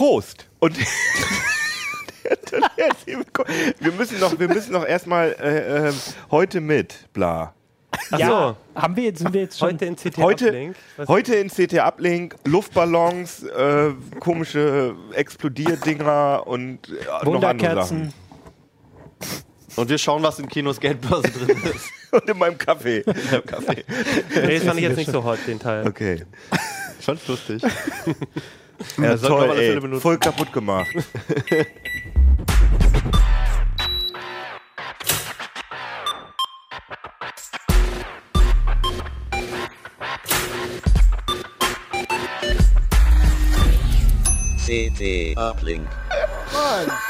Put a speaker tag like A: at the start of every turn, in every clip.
A: Prost! Und wir müssen noch, wir müssen noch erstmal äh, äh, heute mit, bla.
B: ja, haben wir jetzt, sind wir jetzt schon
C: Heute in CT
A: Heute,
C: Uplink. Was-
A: heute in CT Uplink Luftballons, äh, komische Explodierdinger und äh, noch andere
B: Wunderkerzen.
A: Sachen.
D: Und wir schauen, was in Kinos Geldbörse drin ist.
A: Und in meinem Kaffee.
D: Im Kaffee.
C: Nee, das fand ich jetzt nicht so hot, den Teil.
A: Okay.
D: Schon lustig.
A: Ja, toll, ey. Voll kaputt gemacht.
E: CT Uplink.
A: Ey,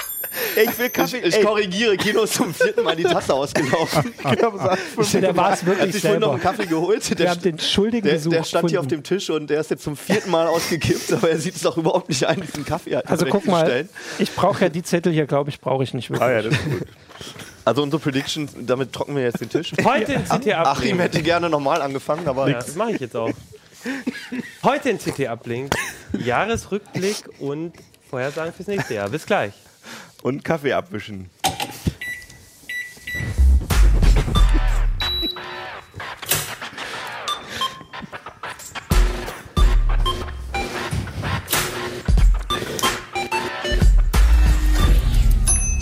A: ich will Kaffee.
D: Ich, ich korrigiere, Kino ist zum vierten Mal die Tasse ausgelaufen.
B: Der war es
D: Er hat
B: wirklich
D: sich vorhin noch einen Kaffee geholt.
B: Wir
D: Der,
B: haben den Schuldigen
D: der,
B: gesucht.
D: der stand hier auf
B: gefunden.
D: dem Tisch und der ist jetzt zum vierten Mal ausgekippt, aber er sieht es doch überhaupt nicht ein, diesen Kaffee halt
B: Also guck mal,
D: zurechtzustellen.
B: ich brauche ja die Zettel hier, glaube ich, brauche ich nicht wirklich.
A: Ah ja, das ist gut.
D: Also unsere Prediction, damit trocknen wir jetzt den Tisch.
C: Heute in CT Uplink.
D: Achim hätte gerne nochmal angefangen, aber
C: Ja, das mache ich jetzt auch. Heute in CT Uplink. Jahresrückblick und Vorhersagen fürs nächste Jahr. Bis gleich.
A: Und Kaffee abwischen.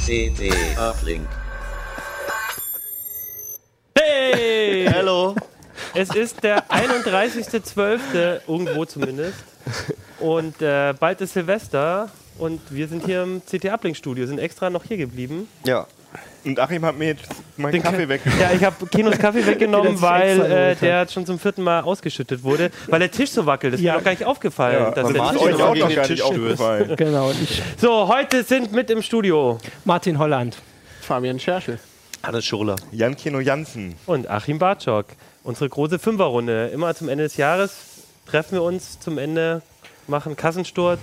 E: CT Uplink.
C: Hey!
D: Hallo.
C: Es ist der 31.12. irgendwo zumindest. Und äh, bald ist Silvester. Und wir sind hier im CT Uplink Studio, sind extra noch hier geblieben.
D: Ja.
A: Und Achim hat mir jetzt meinen
C: Den
A: Kaffee
C: Ka-
A: weggenommen.
C: Ja, ich habe Kinos Kaffee weggenommen, weil äh, der schon zum vierten Mal ausgeschüttet wurde, weil der Tisch so wackelt. Das ist
B: Ja.
C: mir noch gar nicht aufgefallen.
A: Ja,
C: dass
A: aber
C: der Tisch
A: euch auch noch
D: den
A: gar nicht
D: Tisch stößt.
A: aufgefallen.
B: Genau,
C: So, heute sind mit im Studio
B: Martin Holland.
F: Fabian Scherschel.
D: Hannes Schurler.
A: Jan Kino Jansen.
C: und Achim Bartschok. Unsere große Fünferrunde. Immer zum Ende des Jahres treffen wir uns zum Ende, machen Kassensturz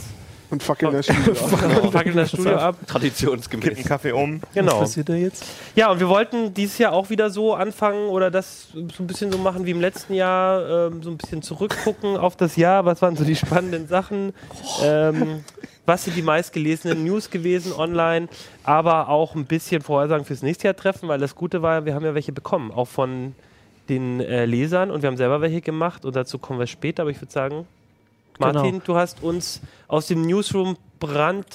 F: Und fackeln das Studio ab.
C: fackeln das Studio ab.
A: Kippen
D: Traditionsgemäß.
A: Kaffee um.
C: Genau.
B: Was passiert da jetzt?
C: Ja, und wir wollten dieses Jahr auch wieder so anfangen oder das so ein bisschen so machen wie im letzten Jahr, ähm, so ein bisschen zurückgucken auf das Jahr. Was waren so die spannenden Sachen? Ähm, was sind die meistgelesenen News gewesen online? Aber auch ein bisschen Vorhersagen fürs nächste Jahr treffen, weil das Gute war, wir haben ja welche bekommen, auch von den äh, Lesern und wir haben selber welche gemacht und dazu kommen wir später. Aber ich würde sagen, Martin,
B: Genau.
C: du hast uns aus dem Newsroom brand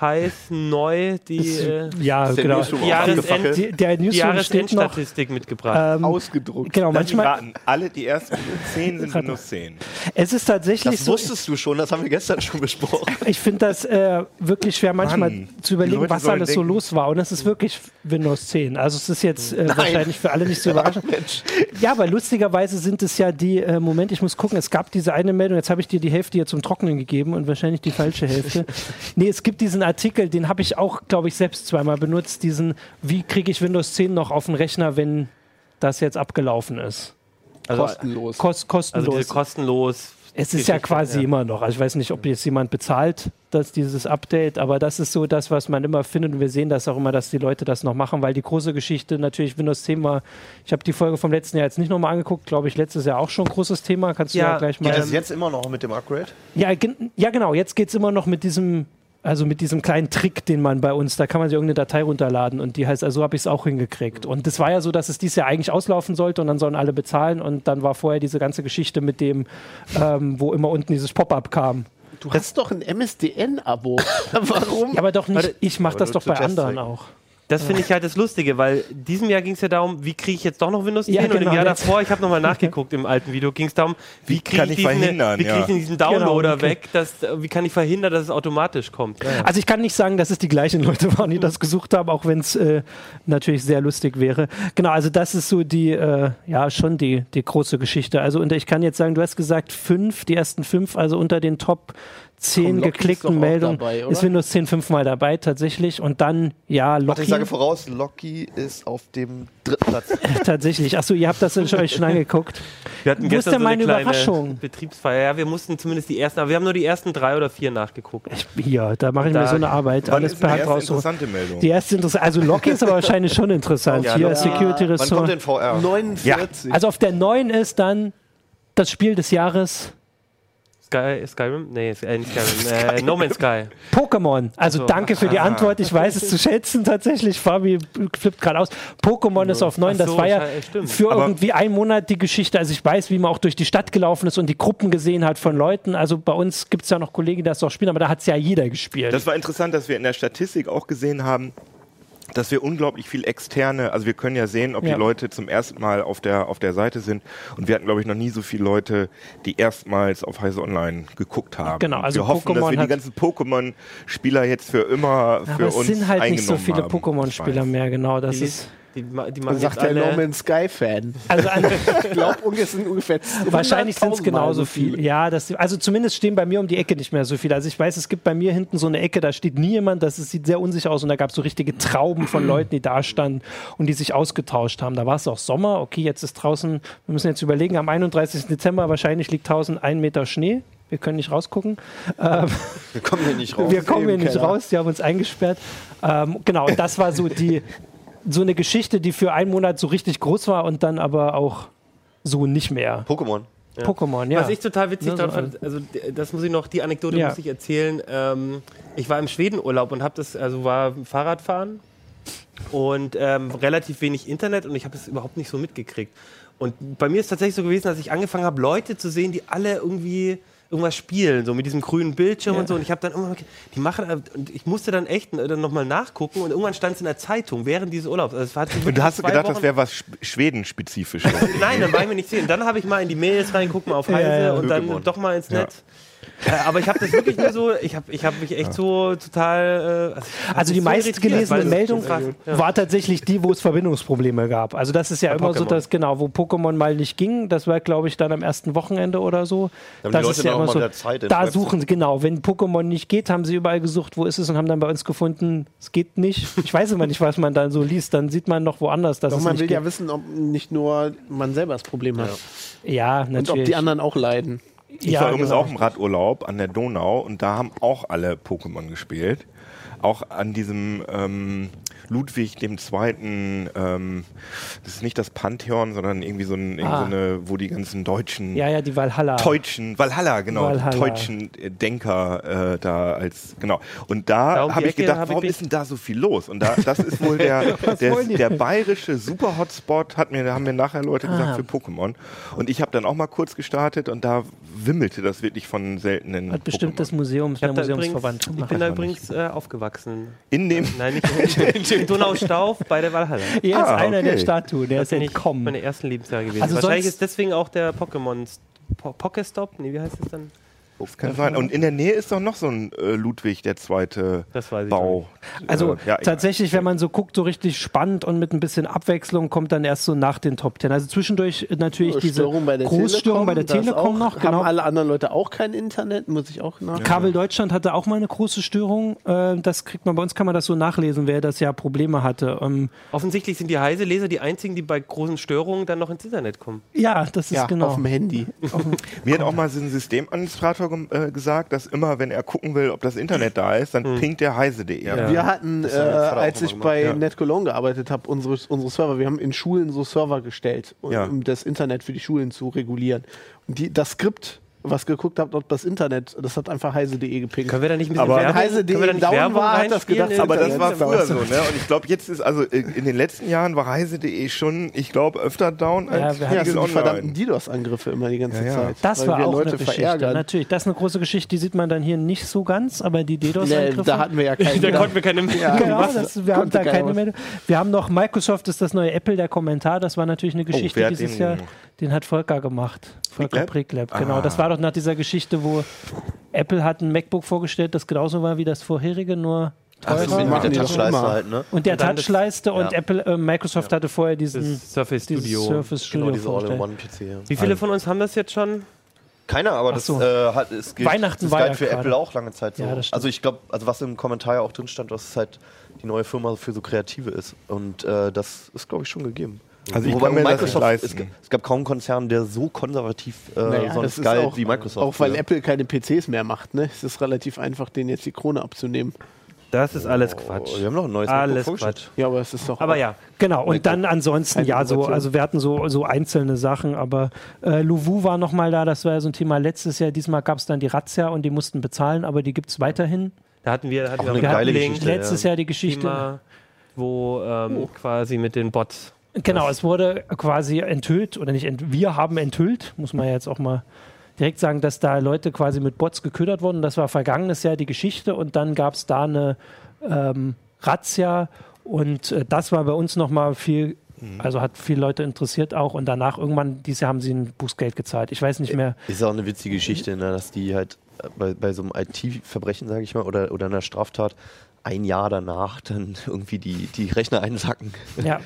C: heiß neu die, äh,
B: Ja,
D: der
B: genau.
C: Jahresend-?
B: Die, der
C: die
B: Newsroom steht noch.
C: Jahresendstatistik mitgebracht.
B: Ähm,
F: Ausgedruckt.
B: genau,
A: Lass
B: manchmal.
A: raten. Alle die ersten zehn sind Windows 10.
B: Es ist tatsächlich
D: Das
B: so.
D: wusstest du schon, das haben wir gestern schon besprochen.
B: Ich finde das äh, wirklich schwer, manchmal
A: Mann,
B: zu überlegen,
A: die
B: was alles so
A: denken-
B: los war. Und es ist wirklich Windows 10. Also es ist jetzt äh, wahrscheinlich für alle nicht so überraschend. Ja, aber lustigerweise sind es ja die, äh, Moment, ich muss gucken, es gab diese eine Meldung, jetzt habe ich dir die Hälfte hier zum Trocknen gegeben und wahrscheinlich die falsche Hälfte. nee, es gibt diesen Artikel, den habe ich auch, glaube ich, selbst zweimal benutzt, diesen, wie kriege ich Windows 10 noch auf den Rechner, wenn das jetzt abgelaufen ist.
F: Kostenlos.
B: Kost,
C: also
B: kostenlos.
C: diese kostenlos.
B: Es ist ja quasi
C: ja.
B: immer noch. Also ich weiß nicht, ob jetzt jemand bezahlt, dass dieses Update, aber das ist so das, was man immer findet. Und wir sehen das auch immer, dass die Leute das noch machen, weil die große Geschichte natürlich Windows 10 war. Ich habe die Folge vom letzten Jahr jetzt nicht nochmal angeguckt, glaube ich, letztes Jahr auch schon ein großes Thema. Kannst du ja,
C: Ja,
B: gleich mal.
D: Geht das jetzt immer noch mit dem Upgrade?
B: Ja, gen ja, genau. Jetzt geht es immer noch mit diesem, also mit diesem kleinen Trick, den man bei uns, da kann man sich irgendeine Datei runterladen und die heißt, also so habe ich es auch hingekriegt. Und das war ja so, dass es dieses Jahr eigentlich auslaufen sollte und dann sollen alle bezahlen und dann war vorher diese ganze Geschichte mit dem, ähm, wo immer unten dieses Pop-up kam.
F: Du hast doch ein MSDN-Abo. Warum?
B: Ja, aber doch nicht, ich mache das doch bei anderen auch.
C: Das finde ich halt das Lustige, weil diesem Jahr ging es ja darum, wie kriege ich jetzt doch noch Windows 10
B: Ja,
C: und im
B: genau,
C: Jahr
B: jetzt.
C: davor, ich habe nochmal nachgeguckt im alten Video, ging es darum, wie kriege ich,
A: ich
C: diesen, wie ich diesen Downloader
B: Genau,
C: weg, dass, wie kann ich verhindern, dass es automatisch kommt. Ja.
B: Also ich kann nicht sagen, dass es die gleichen Leute waren, die das gesucht haben, auch wenn es äh, natürlich sehr lustig wäre. Genau, also das ist so die, äh, ja, schon die, die große Geschichte. Also und ich kann jetzt sagen, du hast gesagt fünf, die ersten fünf, also unter den Top zehn geklickten Meldungen
F: dabei,
B: ist Windows 10 fünfmal dabei tatsächlich und dann, ja,
D: Warte,
B: Loki
D: ich sage voraus, Loki ist auf dem dritten Platz.
B: tatsächlich. Achso, ihr habt das euch schon angeguckt.
C: Wir hatten
B: Wo ist
C: gestern
B: denn
C: so eine
B: meine
C: kleine
B: Überraschung?
C: Betriebsfeier. Ja, wir mussten zumindest die ersten, aber wir haben nur die ersten drei oder vier nachgeguckt.
B: Hier, da mache ich
C: Da-
B: mir so eine Arbeit,
A: Wann
B: alles
A: ist
B: per Hand
A: erste
B: raussuchen.
A: interessante Meldung?
B: Die erste interessante, also Loki ist aber wahrscheinlich schon interessant.
C: Ja,
B: Hier
C: Loki.
B: Security
D: Wann
B: Ressort.
D: kommt denn VR?
F: 49.
B: Also auf der 9 ist dann das Spiel des Jahres
C: Sky, Skyrim? Nee, äh, nicht Skyrim. Äh, no Man's Sky.
B: Pokémon. Also
C: So.
B: danke für die Antwort. Ich weiß es zu schätzen tatsächlich. Fabi flippt gerade aus. Pokémon ist auf 9.
C: Ach
B: Das
C: so,
B: war ja
C: schei- stimmt.
B: für
A: Aber-
B: irgendwie einen Monat die Geschichte. Also ich weiß, wie man auch durch die Stadt gelaufen ist und die Gruppen gesehen hat von Leuten. Also bei uns gibt es ja noch Kollegen, die das auch spielen, aber da hat es ja jeder gespielt.
A: Das war interessant, dass wir in der Statistik auch gesehen haben, dass wir unglaublich viel externe, also wir können ja sehen, ob
B: Ja.
A: die Leute zum ersten Mal auf der, auf der Seite sind. Und wir hatten, glaube ich, noch nie so viele Leute, die erstmals auf Heise Online geguckt haben.
B: Genau, also
A: wir hoffen, dass
B: Pokémon
A: wir die ganzen Pokémon-Spieler jetzt für immer für
B: aber es
A: uns
B: sind halt nicht so viele. Pokémon-Spieler mehr, genau. Das
C: Die,
B: ist
C: die, die
F: Man
C: machen
F: sagt der No
C: alle,
F: Man's Sky-Fan.
B: also an,
F: Ich glaube, es sind ungefähr
B: Wahrscheinlich sind es
F: 100.000
B: genauso
F: so
B: viel. Ja, das, also zumindest stehen bei mir um die Ecke nicht mehr so viele. Also ich weiß, es gibt bei mir hinten so eine Ecke, da steht nie jemand, das sieht sehr unsicher aus und da gab es so richtige Trauben von Leuten, die da standen und die sich ausgetauscht haben. Da war es auch Sommer, okay, jetzt ist draußen, wir müssen jetzt überlegen, am 31. Dezember wahrscheinlich liegt 1001 Meter Schnee. Wir können nicht rausgucken.
D: Wir kommen hier nicht raus.
B: Wir kommen hier nicht
F: Keller.
B: raus, die haben uns eingesperrt. Ähm, genau, das war so die so eine Geschichte, die für einen Monat so richtig groß war und dann aber auch so nicht mehr.
D: Pokémon.
B: Pokémon, ja.
C: Was ich total witzig
B: Ne, so
C: daran fand, also das muss ich noch, die Anekdote
B: Ja.
C: muss ich erzählen. Ähm, ich war im Schwedenurlaub und habe das, also war Fahrradfahren und ähm, relativ wenig Internet und ich habe es überhaupt nicht so mitgekriegt. Und bei mir ist tatsächlich so gewesen, dass ich angefangen habe, Leute zu sehen, die alle irgendwie irgendwas spielen, so mit diesem grünen Bildschirm
B: Ja.
C: und so. Und ich habe dann irgendwann, die machen, äh, und ich musste dann echt äh, dann nochmal nachgucken und irgendwann stand es in der Zeitung während dieses Urlaubs. Also
A: Und du hast gedacht,
C: Wochen-
A: das wäre was Sch- Schweden-spezifisches.
C: Nein, dann war ich mir nicht sehen. Dann habe ich mal in die Mails reinguckt, mal auf Heise
B: Ja, ja.
C: und dann doch mal ins
A: Ja.
C: Netz. Äh, aber ich habe das wirklich nur so, ich habe ich hab mich echt so total. Äh,
B: Also
C: mich
B: die
C: so
B: meist
C: irritiert,
B: gelesene
C: weil es
B: Meldung
C: so ja.
B: war tatsächlich die, wo es Verbindungsprobleme gab. Also das ist ja immer so,
D: Pokémon.
B: dass genau, wo Pokémon mal nicht ging, das war glaube ich dann am ersten Wochenende oder so.
D: Da haben
B: das
D: die
B: ist ja immer so. Da suchen sie genau, wenn Pokémon nicht geht, haben sie überall gesucht, wo ist es und haben dann bei uns gefunden, es geht nicht. Ich weiß immer nicht, was man dann so liest, dann sieht man noch woanders, dass
F: Doch
B: es
F: man
B: nicht
F: will
B: geht.
F: ja wissen, ob nicht nur man selber das Problem hat.
B: ja,
F: Und
B: natürlich.
F: ob die anderen auch leiden.
A: Ich
B: ja,
A: war übrigens
B: genau.
A: auch im Radurlaub an der Donau und da haben auch alle Pokémon gespielt. Auch an diesem ähm, Ludwig dem Zweiten, ähm, das ist nicht das Pantheon, sondern irgendwie so, ein, irgendwie
B: Ah.
A: so eine, wo die ganzen deutschen,
B: Ja, ja, die Valhalla.
A: deutschen, Valhalla, genau,
B: Valhalla.
A: die deutschen äh, Denker äh, da als, genau. Und da habe ich gedacht,
C: hab ich
A: warum
C: mich-
A: ist denn da so viel los? Und da, das ist wohl der, der, der bayerische Super-Hotspot, hat mir, da haben mir nachher Leute gesagt,
B: Ah.
A: für Pokémon. Und ich habe dann auch mal kurz gestartet und da wimmelte das wirklich von seltenen
B: Hat bestimmt
A: Pokémon.
B: das Museum,
C: Ich,
B: der Museumsverband
C: ich bin da übrigens äh, aufgewachsen.
A: In dem,
C: Nein, nicht in, in Donaustauf bei der Valhalla.
B: Er ist
A: Ah,
B: einer der
A: okay.
B: Statuen, der
C: Das
B: ist
C: ich
B: entkommen.
C: meine ersten Lebensjahre gewesen.
B: Also
C: Wahrscheinlich ist deswegen auch der Pokémon po Pokestop, nee, wie heißt das dann?
A: Das kann sein. Und in der Nähe ist doch noch so ein äh, Ludwig der Zweite
C: Das weiß ich
A: Bau.
B: Also
A: Äh, ja,
B: tatsächlich, wenn man so guckt, so richtig spannend und mit ein bisschen Abwechslung kommt dann erst so nach den Top Ten. Also zwischendurch natürlich diese
F: Störung bei der
B: Großstörung bei der Telekom
F: auch,
B: noch. Genau.
F: Haben alle anderen Leute auch kein Internet? Muss ich auch nach.
B: Kabel Deutschland hatte auch mal eine große Störung. Äh, das kriegt man bei uns, kann man das so nachlesen, wer das ja Probleme hatte. Ähm,
C: Offensichtlich sind die Heise-Leser die einzigen, die bei großen Störungen dann noch ins Internet kommen.
B: ja, das ist
F: Ja,
B: genau.
F: auf dem Handy.
A: Mir hat auch mal so ein Systemadministrator gem- äh, gesagt, dass immer, wenn er gucken will, ob das Internet da ist, dann
B: Hm.
A: pinkt der heise.de.
C: Ja.
F: Wir hatten, äh, als ich
D: gemacht,
F: bei
A: ja.
F: NetCologne gearbeitet habe, unsere, unsere Server, wir haben in Schulen so Server gestellt, um,
A: Ja.
F: um das Internet für die Schulen zu regulieren. Und die, das Skript, was geguckt habt, ob das Internet, das hat einfach heise.de gepinkt.
C: Können wir da nicht ein bisschen
A: Aber-
C: Werbung,
F: Heise.de down
C: Werbung
F: war, hat das gedacht,
A: Aber das war früher so, ne? Und ich glaube, jetzt ist, also in den letzten Jahren war heise.de schon, ich glaube, öfter down als
B: Ja, wir
F: Ja, die verdammten DDoS-Angriffe immer die ganze
A: Ja, ja.
F: Zeit.
B: das war auch
F: Leute
B: eine Geschichte.
F: verärgern.
B: Natürlich, das ist eine große Geschichte, die sieht man dann hier nicht so ganz, aber die
F: Nee,
B: DDoS-Angriffe.
F: da hatten wir ja keinen.
C: Da konnten wir keine
F: Ja,
B: Genau, das, wir haben da keine. Meldung. Wir noch Microsoft ist das neue Apple, der Kommentar. Das war natürlich eine Geschichte
A: wer hat
B: dieses
A: den
B: Jahr. Den hat Volker gemacht. Volker
A: Prikleb?
B: Prikleb, genau.
A: Ah.
B: Das war doch nach dieser Geschichte, wo Apple hat ein MacBook vorgestellt, das genauso war wie das vorherige, nur
D: Ach,
B: teurer.
D: mit
F: machen
D: der
F: doch
D: Touchleiste halt, ne?
B: und der
C: Und
B: Touchleiste und
D: ja.
B: Apple, äh, Microsoft hatte vorher diesen
C: Das Surface
B: dieses
C: Studio.
B: Surface Studio
D: Genau, diese. All-in-One-PC. Ja.
C: Wie viele von uns haben das jetzt schon?
D: Keiner, aber
B: Ach
D: das
B: so.
D: äh, hat es gilt,
B: Weihnachten
D: das
B: war
D: galt
B: ja
D: für
B: gerade.
D: Apple auch lange Zeit so.
B: Ja,
D: also ich glaube, also was im Kommentar ja auch drin stand, dass es halt die neue Firma für so Kreative ist. Und äh, das ist, glaube ich, schon gegeben.
A: Also ich
D: Wobei
A: kann mir das nicht
D: Microsoft. Es, es gab kaum einen Konzern, der so konservativ äh,
F: Naja,
D: sonst
F: das ist
D: galt
F: auch,
D: wie Microsoft.
F: auch weil
D: früher.
F: Apple keine PCs mehr macht. Ne? Es ist relativ einfach, denen jetzt die Krone abzunehmen.
C: Das ist alles Quatsch.
D: Oh, wir haben noch ein neues
C: Alles Quatsch.
F: Ja, aber es ist doch.
C: Aber ja,
B: Genau, und dann ansonsten, ja, so, also wir hatten so, so einzelne Sachen, aber äh, Louvu war nochmal da, das war ja so ein Thema letztes Jahr. Diesmal gab es dann die Razzia und die mussten bezahlen, aber die gibt es weiterhin.
C: da hatten wir, da hatten
D: Auch
C: wir
D: eine geile Geschichte,
B: Letztes Jahr die Geschichte.
C: Thema, wo ähm, quasi mit den Bots.
B: Genau, es wurde quasi enthüllt, oder nicht, ent wir haben enthüllt, muss man ja jetzt auch mal direkt sagen, dass da Leute quasi mit Bots geködert wurden. Das war vergangenes Jahr die Geschichte und dann gab es da eine ähm, Razzia und äh, das war bei uns nochmal viel, also hat viele Leute interessiert auch und danach irgendwann, dieses Jahr haben sie ein Bußgeld gezahlt. Ich weiß nicht mehr.
D: Ist auch eine witzige Geschichte, ne, dass die halt äh, bei, bei so einem IT-Verbrechen, sage ich mal, oder, oder einer Straftat ein Jahr danach dann irgendwie die, die Rechner einsacken.
B: Ja,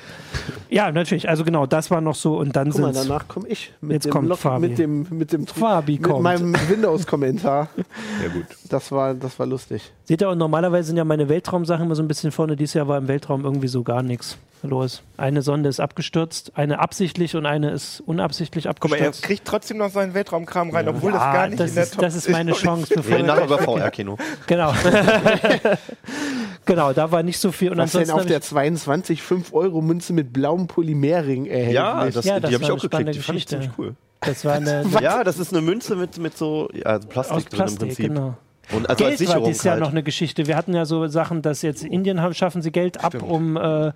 B: ja natürlich. Also genau, das war noch so und dann sind
F: danach komme ich mit
B: Jetzt
F: dem
B: kommt
F: Log-
B: Fabi.
F: mit dem mit dem
B: Fabi
F: mit
B: kommt.
F: meinem Windows-Kommentar.
A: Ja, gut.
F: Das war das war lustig.
B: Seht ihr, und normalerweise sind ja meine Weltraumsachen immer so ein bisschen vorne. Dieses Jahr war im Weltraum irgendwie so gar nichts los. Eine Sonde ist abgestürzt, eine absichtlich und eine ist unabsichtlich
A: Guck mal, er
B: abgestürzt.
A: kriegt trotzdem noch seinen Weltraumkram rein, obwohl das
B: Ah,
A: gar nicht
B: das
A: in der
B: ist,
A: Top
B: das ist meine Chance,
D: Wir
B: bevor
D: reden nachher über VR-Kino.
B: Genau. genau, da war nicht so viel. Und
F: Was denn auf der
B: ich,
F: 22 5-Euro-Münze mit blauem Polymerring erhältlich?
D: Ja, das,
B: Ja, das
D: die habe ich auch geklickt. Die fand ich
B: Geschichte.
D: ziemlich cool.
B: das war eine,
D: Ja, das ist eine Münze mit, mit so ja, also Plastik
B: aus
D: drin im
B: Plastik,
D: Prinzip.
B: genau.
D: Und also als
B: Geld war
D: Sicherung
B: dieses Jahr
D: halt.
B: noch eine Geschichte. Wir hatten ja so Sachen, dass jetzt in Indien haben, schaffen sie Geld ab, um, äh,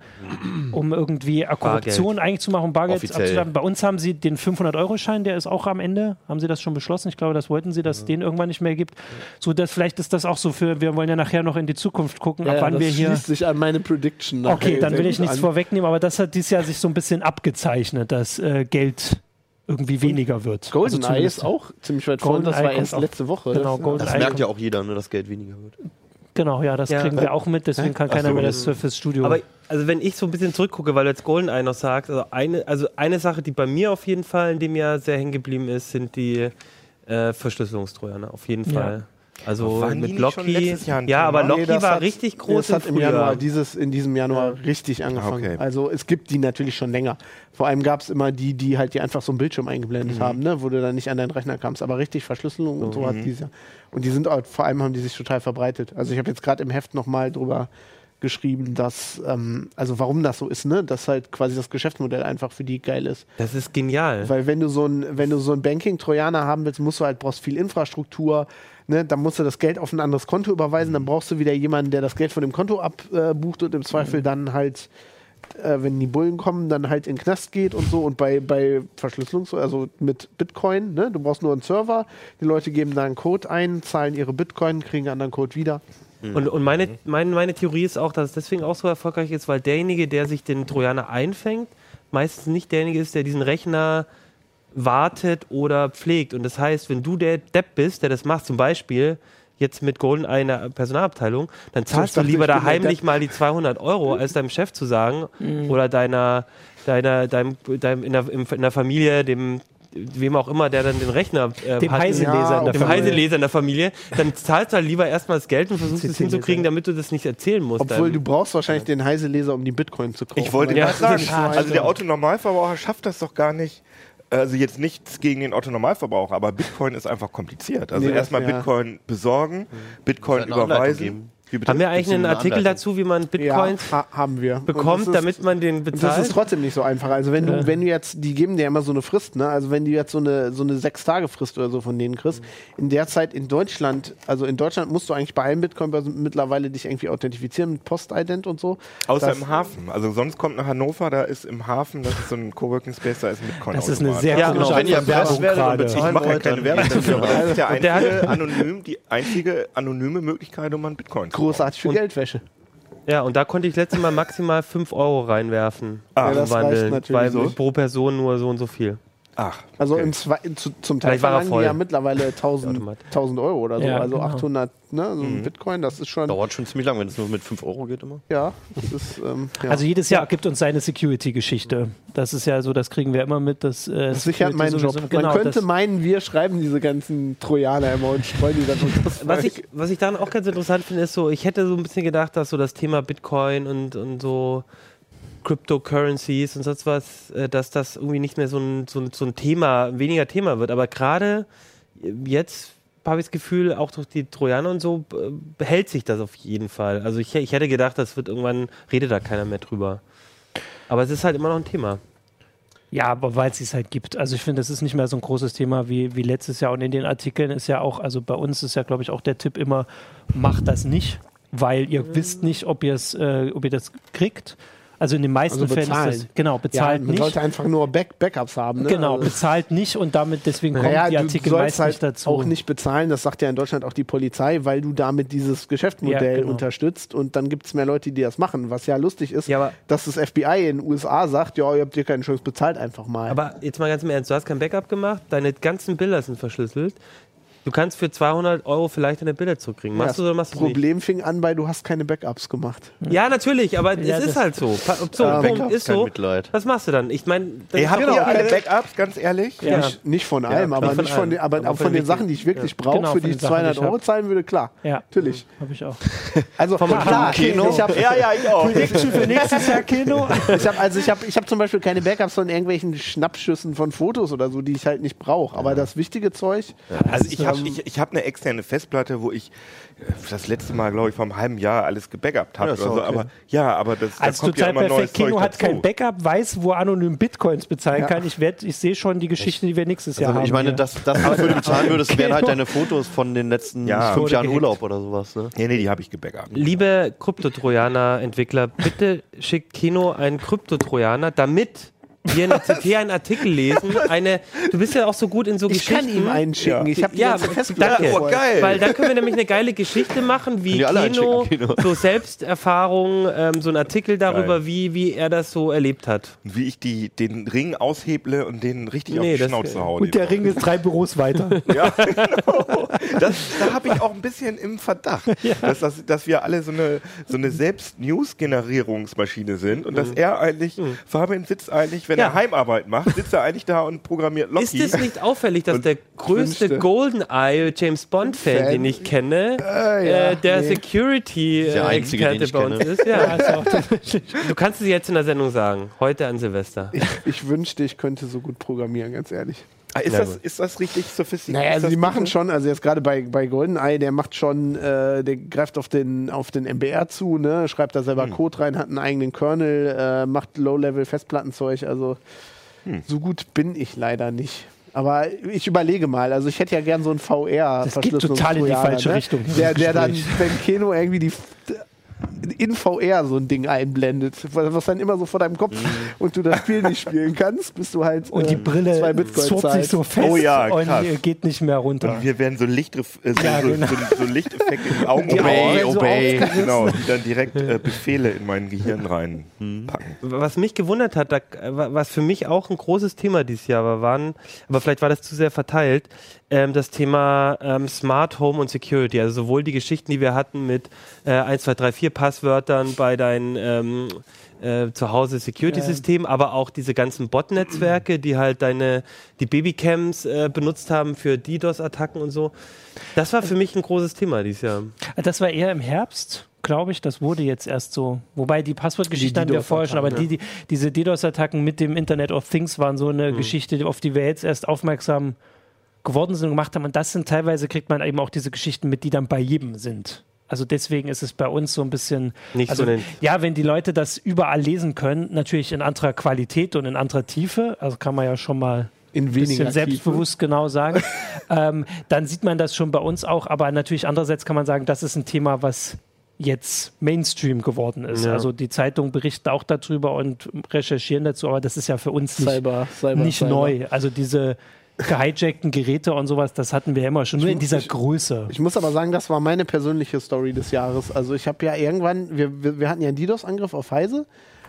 B: um irgendwie Korruption eigentlich zu machen, Bargeld
D: Offiziell.
B: abzuschaffen. Bei uns haben sie den 500-Euro-Schein, der ist auch am Ende. Haben sie das schon beschlossen? Ich glaube, das wollten sie, dass es den irgendwann nicht mehr gibt. So, dass vielleicht ist das auch so für, wir wollen ja nachher noch in die Zukunft gucken, ab
F: Ja,
B: wann
F: das
B: wir hier.
F: schließt sich an meine Prediction. nachher
B: Okay, dann will ich nichts
F: an.
B: vorwegnehmen, aber das hat dieses Jahr sich so ein bisschen abgezeichnet, dass äh, Geld irgendwie weniger wird.
F: GoldenEye
B: Also
F: ist auch ziemlich weit vorne. Das
B: GoldenEye
F: war erst letzte Woche.
B: Genau,
F: Das-
B: Golden-
D: Das merkt ja auch jeder, ne, dass Geld weniger wird.
B: Genau, ja, das
C: Ja.
B: kriegen wir auch mit, deswegen kann keiner
D: so.
B: mehr das für- fürs Studio.
C: Aber also wenn ich so ein bisschen zurückgucke, weil du jetzt GoldenEye noch sagst, also eine, also eine Sache, die bei mir auf jeden Fall in dem Jahr sehr hängen geblieben ist, sind die äh, Verschlüsselungstrojaner, auf jeden
B: Ja.
C: Also
A: Waren
C: mit Loki. ja, aber
A: Nee,
C: Loki
F: das
C: war
F: hat-
C: richtig groß
F: Das hat im
C: Frühjahr.
F: Januar, dieses, in diesem Januar richtig angefangen.
A: Okay.
F: Also es gibt die natürlich schon länger. Vor allem gab es immer die, die halt die einfach so einen Bildschirm eingeblendet haben, ne, wo du dann nicht an deinen Rechner kamst. Aber richtig Verschlüsselung und so hat dieses Jahr. Und die sind auch, vor allem haben die sich total verbreitet. Also ich habe jetzt gerade im Heft nochmal drüber geschrieben, dass, ähm, also warum das so ist, ne? Dass halt quasi das Geschäftsmodell einfach für die geil ist.
C: Das ist genial.
F: Weil wenn du so ein, wenn du so ein Banking-Trojaner haben willst, musst du halt, brauchst viel Infrastruktur, ne? dann musst du das Geld auf ein anderes Konto überweisen, dann brauchst du wieder jemanden, der das Geld von dem Konto abbucht und im Zweifel dann halt, äh, wenn die Bullen kommen, dann halt in den Knast geht und so. Und bei, bei Verschlüsselung, so, also mit Bitcoin, ne? du brauchst nur einen Server, die Leute geben da einen Code ein, zahlen ihre Bitcoin, kriegen einen anderen Code wieder.
C: Und, und meine, meine, meine Theorie ist auch, dass es deswegen auch so erfolgreich ist, weil derjenige, der sich den Trojaner einfängt, meistens nicht derjenige ist, der diesen Rechner wartet oder pflegt. Und das heißt, wenn du der Depp bist, der das macht, zum Beispiel jetzt mit GoldenEye in der Personalabteilung, dann zahlst du lieber da heimlich mal die 200 Euro, als deinem Chef zu sagen
B: Mhm.
C: oder deiner, deiner, deinem, deinem in, der, in der Familie, dem wem auch immer, der dann den Rechner äh,
B: Dem
C: hat,
B: Heiseleser
F: Ja,
B: in der
C: dem
B: Familie.
C: Heiseleser in der Familie, dann zahlst du halt lieber erstmal das Geld und versuchst es hinzukriegen, damit du das nicht erzählen musst.
F: Obwohl
C: deinem-
F: du brauchst wahrscheinlich den Heise-Leser, um die Bitcoin zu kaufen.
A: Ich wollte
C: Ja,
A: gerade
F: das
A: sagen, also der Autonormalverbraucher schafft das doch gar nicht. Also jetzt nichts gegen den Autonormalverbraucher, aber Bitcoin ist einfach kompliziert. Also
F: Nee,
A: erstmal
F: ja.
A: Bitcoin besorgen, Bitcoin
D: Muss halt
A: überweisen.
C: Haben wir eigentlich einen
D: eine
C: Artikel dazu, wie man
F: ja,
C: Bitcoins
F: ha haben wir.
C: Bekommt,
F: ist-
C: damit man den
F: Und das
C: bezahlt?
F: ist trotzdem nicht so einfach. Also wenn du, wenn du jetzt, die geben dir immer so eine Frist, ne? Also wenn du jetzt so eine so eine sechs Tage Frist oder so von denen kriegst, in der Zeit in Deutschland, also in Deutschland musst du eigentlich bei allen Bitcoin-Börsen mittlerweile dich irgendwie authentifizieren mit Postident und so.
A: Außer
F: Das-
A: im Hafen. Also sonst kommt nach Hannover, da ist im Hafen, das ist so ein Coworking Space, da ist ein Bitcoin.
B: Das ist eine sehr
C: Ja,
B: komische
C: genau.
D: Wenn ihr
B: Werbung gerade.
A: Ich mache ja keine Werbung dafür, das ist
C: hat-
A: einzige, anonym, die einzige anonyme Möglichkeit, um an Bitcoin zu
F: Großartig für
C: Und-
F: Geldwäsche.
C: Ja, und da konnte ich letztes Mal maximal 5 Euro reinwerfen.
A: Ah,
C: zum
F: das reicht
C: Wandeln,
F: natürlich
C: weil
F: so.
C: pro Person nur so und so viel.
A: Ach,
F: Also
A: okay.
F: im Zwei, zu, zum Teil
C: Vielleicht war
F: verlangen die ja mittlerweile 1000,
C: Automat.
F: 1000 Euro oder so.
B: Ja,
F: also
B: genau.
F: 800, ne? So ein Bitcoin, das ist schon,
D: Dauert schon ziemlich lang, wenn es nur mit 5 Euro geht immer.
F: ja, das ist, ähm, ja.
B: Also jedes Jahr gibt uns seine Security-Geschichte. Das ist ja so, das kriegen wir immer mit. Dass, äh,
F: das sichert meinen Job.
B: sowieso-
F: Man
B: Genau,
F: könnte meinen, wir schreiben diese ganzen Trojaner immer und streuen die dann
C: Was ich, was ich dann auch ganz interessant finde, ist so, ich hätte so ein bisschen gedacht, dass so das Thema Bitcoin und, und so Cryptocurrencies und sonst was, äh, dass das irgendwie nicht mehr so ein, so ein, so ein Thema, weniger Thema wird. Aber gerade jetzt habe ich das Gefühl, auch durch die Trojaner und so äh, behält sich das auf jeden Fall. Also ich, ich hätte gedacht, das wird irgendwann, redet da keiner mehr drüber. Aber es ist halt immer noch ein Thema.
B: Ja, aber weil es es halt gibt. Also ich finde, das ist nicht mehr so ein großes Thema wie, wie letztes Jahr. Und in den Artikeln ist ja auch, also bei uns ist ja, glaube ich, auch der Tipp immer, macht das nicht, weil ihr wisst nicht, ob äh, ob ihr das kriegt. Also in den meisten
F: Also
B: Fällen
F: bezahlen.
B: ist das, genau,
F: Ja,
B: bezahlt
F: man
B: nicht.
F: sollte einfach nur Back Backups haben. Ne?
B: Genau,
F: Also-
B: bezahlt nicht und damit deswegen kommen
F: Naja,
B: die Artikel meist
F: halt
B: nicht dazu.
F: auch nicht bezahlen, das sagt ja in Deutschland auch die Polizei, weil du damit dieses Geschäftsmodell
B: Ja, genau.
F: unterstützt und dann gibt es mehr Leute, die das machen. Was ja lustig ist,
C: Ja,
F: dass das FBI in den USA sagt, ja, ihr habt hier keine Chance, bezahlt einfach mal.
C: Aber jetzt mal ganz im Ernst, du hast kein Backup gemacht, deine ganzen Bilder sind verschlüsselt. Du kannst für 200 Euro vielleicht deine Bilder zurückkriegen. Machst du
F: das
C: oder machst du es nicht?
F: Problem fing an, weil du hast keine Backups gemacht.
C: Ja, natürlich, aber
B: Ja,
C: es ist halt so. Pa- So,
F: Ähm,
C: Punkt,
D: Backups,
C: ist so.
D: Mitleid.
C: Was machst du dann? Ich meine,
A: Ey, habt
F: Genau,
A: ihr alle
F: alle-
A: Backups, ganz ehrlich?
C: Ja.
F: Nicht, nicht von allem, aber
C: von
F: nicht von
C: allem.
F: den, aber,
C: Aber von
F: von den
C: den
F: Sachen, die ich wirklich brauche,
B: Genau,
F: für die
B: Sachen, die
F: 200
B: ich
F: Euro
B: hab.
F: zahlen würde, klar.
B: ja,
F: Natürlich.
B: habe ich auch.
F: Also
C: Vom
F: klar,
D: Kino?
F: ich habe
A: Ja, ja, ich auch.
B: Prediction für nächstes Jahr Kino.
F: ich hab, also ich habe ich hab zum Beispiel keine Backups von irgendwelchen Schnappschüssen von Fotos oder so, die ich halt nicht brauche. Aber das wichtige Zeug,
A: Also ich habe ich, ich hab eine externe Festplatte, wo ich äh, das letzte Mal, glaube ich, vor einem halben Jahr alles gebackupt habe.
D: Ja,
A: so.
D: okay.
A: aber ja, aber das da
B: Also
A: kommt ja immer
B: perfekt. Kino
A: Zeug
B: hat
A: dazu.
B: kein Backup, weiß, wo anonym Bitcoins bezahlen
F: Ja.
B: kann. Ich, werd- ich sehe schon die Geschichte, die wir nächstes Jahr
D: Also
B: haben.
D: ich meine,
B: hier.
D: das, das was du bezahlen würdest, wären halt deine Fotos von den letzten
A: Ja.
D: fünf Jahren
B: gehackt.
D: Urlaub oder sowas. Ne?
A: Nee, nee, die habe ich gebackupt.
C: liebe Kryptotrojaner-Entwickler, bitte schickt Kino einen Kryptotrojaner, damit wir in der CT einen Artikel lesen. Eine, du bist ja auch so gut in so
F: ich
C: Geschichten.
F: kann ihm einen schicken. Ich habe die
C: Ja, danke.
F: voll.
A: geil.
C: Weil dann können wir nämlich eine geile Geschichte machen, wie Kino,
D: Kino.
C: so Selbsterfahrung, ähm, so ein Artikel darüber,
A: Geil.
C: wie, wie er das so erlebt hat.
A: Und wie ich die, den Ring ausheble und den richtig
C: Nee,
A: auf die Schnauze haue.
B: und der Ring ist drei Büros weiter.
A: Ja, genau. Das, da habe ich auch ein bisschen im Verdacht, dass, das, dass wir alle so eine, so eine Selbst-News-Generierungsmaschine sind und dass er eigentlich, Fabian sitzt eigentlich, wenn
C: Ja.
A: er Heimarbeit macht, sitzt er eigentlich da und programmiert Loki.
C: Ist es nicht auffällig, dass der größte. Goldeneye James Bond-Fan,
F: Fan.
C: den ich kenne,
F: Äh, ja,
C: äh, der
F: nee.
C: Security-Experte
D: Der einzige, den ich
C: bei uns
D: kenne.
C: ist? Ja.
B: Also,
C: Du kannst es jetzt in der Sendung sagen. Heute an Silvester.
F: Ich, ich wünschte, ich könnte so gut programmieren, ganz ehrlich.
A: Ah, ist, das, ist das richtig sophisticated?
F: Naja, also die machen schon, also jetzt gerade bei, bei GoldenEye, der macht schon, äh, der greift auf den, auf den MBR zu, ne, schreibt da selber Code rein, hat einen eigenen Kernel, äh, macht Low-Level-Festplattenzeug, also so gut bin ich leider nicht. Aber ich überlege mal, also ich hätte ja gern so einen VR.
B: Das geht total in die falsche Richtung, dieses
F: Der, der dann, wenn Keno irgendwie die in VR so ein Ding einblendet, was dann immer so vor deinem Kopf und du das Spiel nicht spielen kannst, bist du halt
B: und die
F: äh,
B: Brille
F: zwei Bitcoin
B: zurrt sich so fest
A: Oh ja,
B: und
A: krass.
B: äh, geht nicht mehr runter.
A: Und wir werden so, Lichtref äh, so,
B: Ja,
A: so,
B: genau.
A: so, so Lichteffekte in die Augen
B: Die so
D: obey.
B: aufgerissen.
A: Genau, die dann direkt äh, Befehle in mein Gehirn reinpacken.
C: Was mich gewundert hat, da, was für mich auch ein großes Thema dieses Jahr war, waren, aber vielleicht war das zu sehr verteilt, ähm, das Thema ähm, Smart Home und Security. Also sowohl die Geschichten, die wir hatten mit äh, 1, 2, 3, 4 Passwörtern bei deinen ähm, äh, zu Hause Security-Systemen, aber auch diese ganzen Bot-Netzwerke, die halt deine die Babycams äh, benutzt haben für DDoS-Attacken und so. Das war für mich ein großes Thema dieses Jahr.
B: Das war eher im Herbst, glaube ich. Das wurde jetzt erst so. Wobei die Passwortgeschichte
F: Die
B: hatten wir vorher schon, aber die, die, diese DDoS-Attacken mit dem Internet of Things waren so eine Geschichte, auf die wir jetzt erst aufmerksam geworden sind und gemacht haben. Und das sind teilweise, kriegt man eben auch diese Geschichten mit, die dann bei jedem sind. Also deswegen ist es bei uns so ein bisschen.
C: Nicht
B: also,
C: so den-
B: ja, wenn die Leute das überall lesen können, natürlich in anderer Qualität und in anderer Tiefe, also kann man ja schon mal
F: in weniger
B: bisschen
F: Tiefe.
B: selbstbewusst genau sagen, ähm, dann sieht man das schon bei uns auch. Aber natürlich andererseits kann man sagen, das ist ein Thema, was jetzt Mainstream geworden ist.
C: Ja.
B: Also die Zeitungen berichten auch darüber und recherchieren dazu, aber das ist ja für uns nicht,
F: Cyber, Cyber,
B: nicht
F: Cyber.
B: neu. Also diese gehijackten Geräte und sowas, das hatten wir immer schon, nur in dieser Größe.
F: Ich muss aber sagen, das war meine persönliche Story des Jahres. Also ich habe ja irgendwann, wir, wir, wir hatten ja einen DDoS-Angriff auf Heise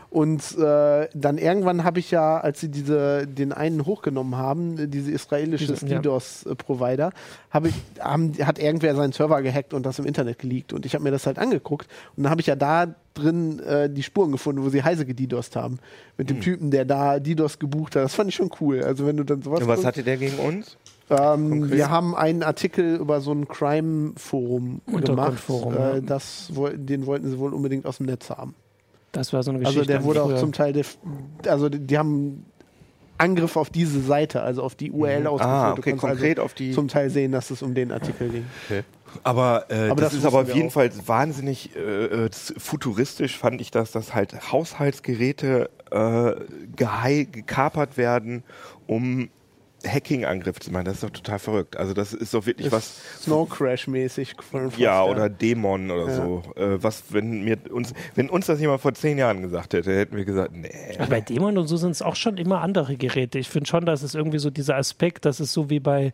F: und äh, dann irgendwann habe ich ja, als sie diese, den einen hochgenommen haben, diese israelische
B: ja.
F: DDoS-Provider, habe ich, haben, hat irgendwer seinen Server gehackt und das im Internet geleakt. Und ich habe mir das halt angeguckt und dann habe ich ja da drin äh, die Spuren gefunden, wo sie Heise gedidost haben. Mit dem Typen, der da DDoS gebucht hat. Das fand ich schon cool. Also wenn du dann sowas
A: Und was
F: guckst-
A: hatte der gegen uns?
F: ähm, wir haben einen Artikel über so ein Crime-Forum gemacht. Äh, das, den wollten sie wohl unbedingt aus dem Netz haben.
B: Das war so eine Geschichte.
F: Also der wurde auch
B: früher.
F: zum Teil, def- also die, die haben Angriff auf diese Seite, also auf die URL ausgeführt.
A: Ah,
F: Du
A: okay,
F: kannst
A: konkret
F: also
A: auf die-
F: Zum Teil sehen, dass es um den Artikel ging.
A: Aber, äh,
F: Aber
A: das,
F: das
A: ist aber auf jeden
F: auch.
A: Fall wahnsinnig äh, äh, futuristisch, fand ich das, dass halt Haushaltsgeräte äh, gekapert werden, um Hacking-Angriff zu machen. Das ist doch total verrückt. Also das ist doch wirklich was.
F: Snow Crash mäßig. von- von-
A: Ja, oder Dämon oder
F: Ja.
A: so. Äh, was, wenn mir uns, wenn uns das jemand vor zehn Jahren gesagt hätte, hätten wir gesagt, nee.
B: Also bei Dämon und so sind es auch schon immer andere Geräte. Ich finde schon, dass es irgendwie so dieser Aspekt, dass es so wie bei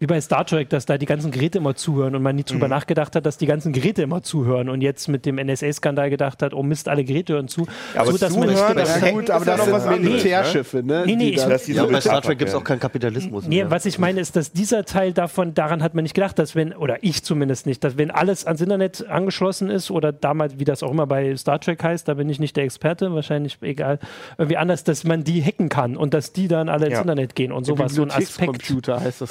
B: wie bei Star Trek, dass da die ganzen Geräte immer zuhören und man nie drüber nachgedacht hat, dass die ganzen Geräte immer zuhören und jetzt mit dem NSA-Skandal gedacht hat, oh Mist, alle Geräte hören zu.
A: Ja, aber
B: so, dass man
A: zuhören,
B: gedacht
A: das Hacken
F: gut, aber das
A: noch
F: sind
A: was
F: Militärschiffe, ne?
B: Nee, nee,
F: die
B: ich-
A: Dass die
D: Ja,
A: so
D: bei Star Trek gibt es auch keinen Kapitalismus
B: Nee,
D: mehr.
B: was ich meine, ist, dass dieser Teil davon, daran hat man nicht gedacht, dass wenn, oder ich zumindest nicht, dass wenn alles ans Internet angeschlossen ist oder damals, wie das auch immer bei Star Trek heißt, da bin ich nicht der Experte, wahrscheinlich egal, irgendwie anders, dass man die hacken kann und dass die dann alle ins
A: Ja.
B: Internet gehen und sowas, so ein Aspekt.
F: Bibliothekscomputer heißt das.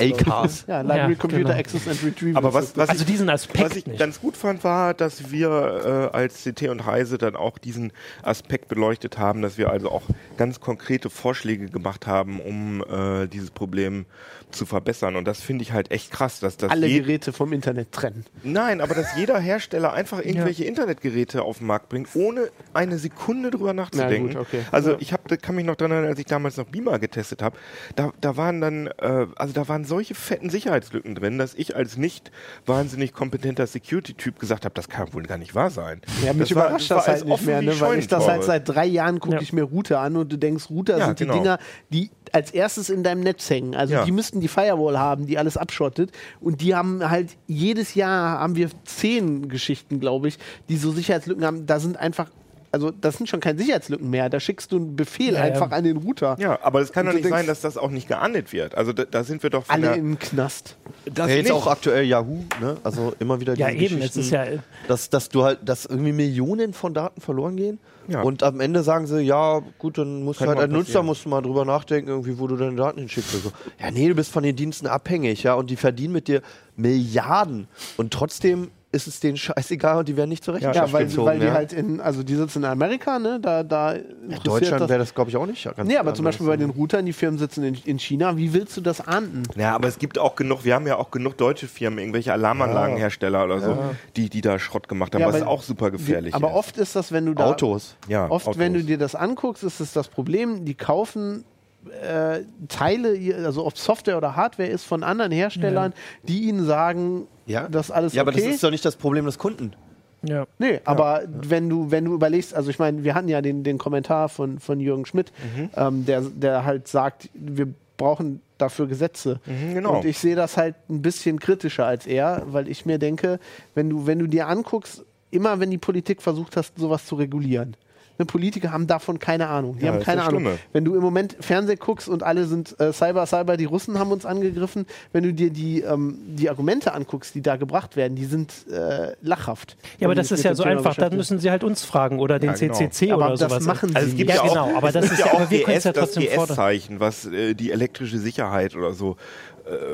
F: Ja, Library
B: Ja,
F: Computer
B: genau.
F: Access and Retrieval.
A: Aber was, was
B: Also
A: ich,
B: diesen Aspekt
A: was ich
B: nicht.
A: ganz gut fand, war, dass wir äh, als CT und Heise dann auch diesen Aspekt beleuchtet haben, dass wir also auch ganz konkrete Vorschläge gemacht haben, um äh, dieses Problem zu verbessern. Und das finde ich halt echt krass, dass das
F: alle Geräte vom Internet trennen.
A: Nein, aber dass jeder Hersteller einfach irgendwelche Internetgeräte auf den Markt bringt, ohne eine Sekunde drüber nachzudenken.
F: Na gut, okay.
A: Also
F: Ja.
A: ich hab, kann mich noch daran erinnern, als ich damals noch Beamer getestet habe, da, da waren dann, äh, also da waren solche fetten Sicherheitslücken drin, dass ich als nicht wahnsinnig kompetenter Security-Typ gesagt habe, das kann wohl gar nicht wahr sein.
F: Ja, mich
A: Das war-
F: überrascht
A: das war
F: das, halt
A: als
F: nicht
A: offen
F: mehr, ne? weil ich das halt seit drei Jahren gucke
B: Ja.
F: ich mir Router an und du denkst, Router
A: Ja,
F: sind die
A: genau.
F: Dinger, die als erstes in deinem Netz hängen. Also
A: Ja.
F: die müssten die Firewall haben, die alles abschottet. Und die haben halt jedes Jahr haben wir zehn Geschichten, glaube ich, die so Sicherheitslücken haben. Da sind einfach, also das sind schon keine Sicherheitslücken mehr. Da schickst du einen Befehl
B: Ja, ja.
F: einfach an den Router.
A: Ja, aber es kann doch nicht sein, dass das auch nicht geahndet wird. Also da, da sind wir doch
F: Alle den Knast.
A: das
D: Ja, jetzt
A: nicht.
D: auch aktuell Yahoo, ne? Also immer wieder
B: Ja,
D: diese
B: eben, es
D: Geschichten,
B: ist ja,
D: dass, dass du halt, dass irgendwie Millionen von Daten verloren gehen.
A: Ja.
D: Und am Ende sagen sie, ja, gut, dann musst
A: Kann
D: du halt
A: mal
D: als Nutzer musst du mal drüber nachdenken, irgendwie, wo du deine Daten hinschickst. oder So. Ja, nee, du bist von den Diensten abhängig, ja, und die verdienen mit dir Milliarden. Und trotzdem ist es denen scheißegal und die werden nicht zur
A: Ja,
D: Rechenschaft
F: Ja, weil,
D: gezogen.
F: weil die
D: ja.
F: halt in, also die sitzen in Amerika, ne? Da, da
D: In
F: interessiert
D: Deutschland
F: das-
D: wäre das, glaube ich, auch nicht. ganz
F: Nee, aber zum. Beispiel bei den Routern, die Firmen sitzen in, in China, wie willst du das ahnden?
A: Ja, aber es gibt auch genug, wir haben ja auch genug deutsche Firmen, irgendwelche Alarmanlagenhersteller oder so, die, die da Schrott gemacht haben,
F: Ja,
A: was
F: weil
A: auch super gefährlich
F: Aber
A: ist.
F: oft ist das, wenn du da.
D: Autos.
A: ja,
F: Oft,
A: Autos.
F: wenn du dir das anguckst, ist es das Problem, die kaufen äh, Teile, also ob Software oder Hardware ist, von anderen Herstellern, die ihnen sagen,
D: Ja.
F: das alles
D: Ja, aber
F: okay.
D: das ist doch nicht das Problem des Kunden.
B: ja.
F: Nee, aber wenn du, wenn du überlegst, also ich meine, wir hatten ja den, den Kommentar von, von Jürgen Schmidt,
A: Mhm.
F: ähm, der, der halt sagt, wir brauchen dafür Gesetze.
A: Mhm, genau.
F: Und ich sehe das halt ein bisschen kritischer als er, weil ich mir denke, wenn du, wenn du dir anguckst, immer wenn die Politik versucht hast, sowas zu regulieren. Politiker haben davon keine Ahnung. Die
A: Ja,
F: haben
A: das ist
F: keine
A: das
F: Ahnung.
A: Schlimme.
F: Wenn du im Moment Fernsehen guckst und alle sind äh, Cyber, Cyber, die Russen haben uns angegriffen, wenn du dir die, ähm, die Argumente anguckst, die da gebracht werden, die sind äh, lachhaft.
B: Ja, aber das ist ja so
F: Thema
B: einfach, dann müssen sie halt uns fragen oder den
A: Ja, genau.
B: CCC
F: Aber
B: oder
F: das
B: sowas.
F: machen sie
A: Also es gibt
B: ja,
A: ja, auch,
B: genau, aber
A: es
B: das ist
A: ja
B: ja,
A: auch
B: wir
A: GS,
B: ja
A: das
B: trotzdem fordern.
A: GS-Zeichen, was äh, die elektrische Sicherheit oder so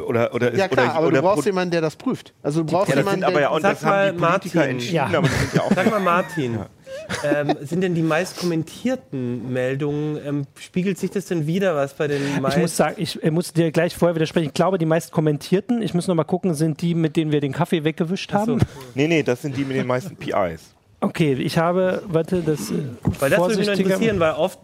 A: oder oder
F: Ja klar,
A: oder,
F: aber
A: oder
F: du brauchst
A: Pro-
F: jemanden, der das prüft. Also du brauchst
A: ja, das
F: jemanden,
A: sind aber ja
F: der
A: und
C: Sag
A: das haben
C: mal, Martin.
A: entschieden,
B: Ja.
A: aber sind ja auch
C: Sag mal, Martin, ähm, sind denn die meist kommentierten Meldungen, ähm, spiegelt sich das denn wieder, was bei den
B: Ich
C: meist...
B: muss sagen, ich äh, muss dir gleich vorher widersprechen. Ich glaube, die meist kommentierten, ich muss noch mal gucken, sind die, mit denen wir den Kaffee weggewischt
C: Ach so.
B: haben.
A: Nee, nee, das sind die mit den meisten PIs.
B: Okay, ich habe, warte, das. äh,
C: Weil das würde mich noch interessieren, weil oft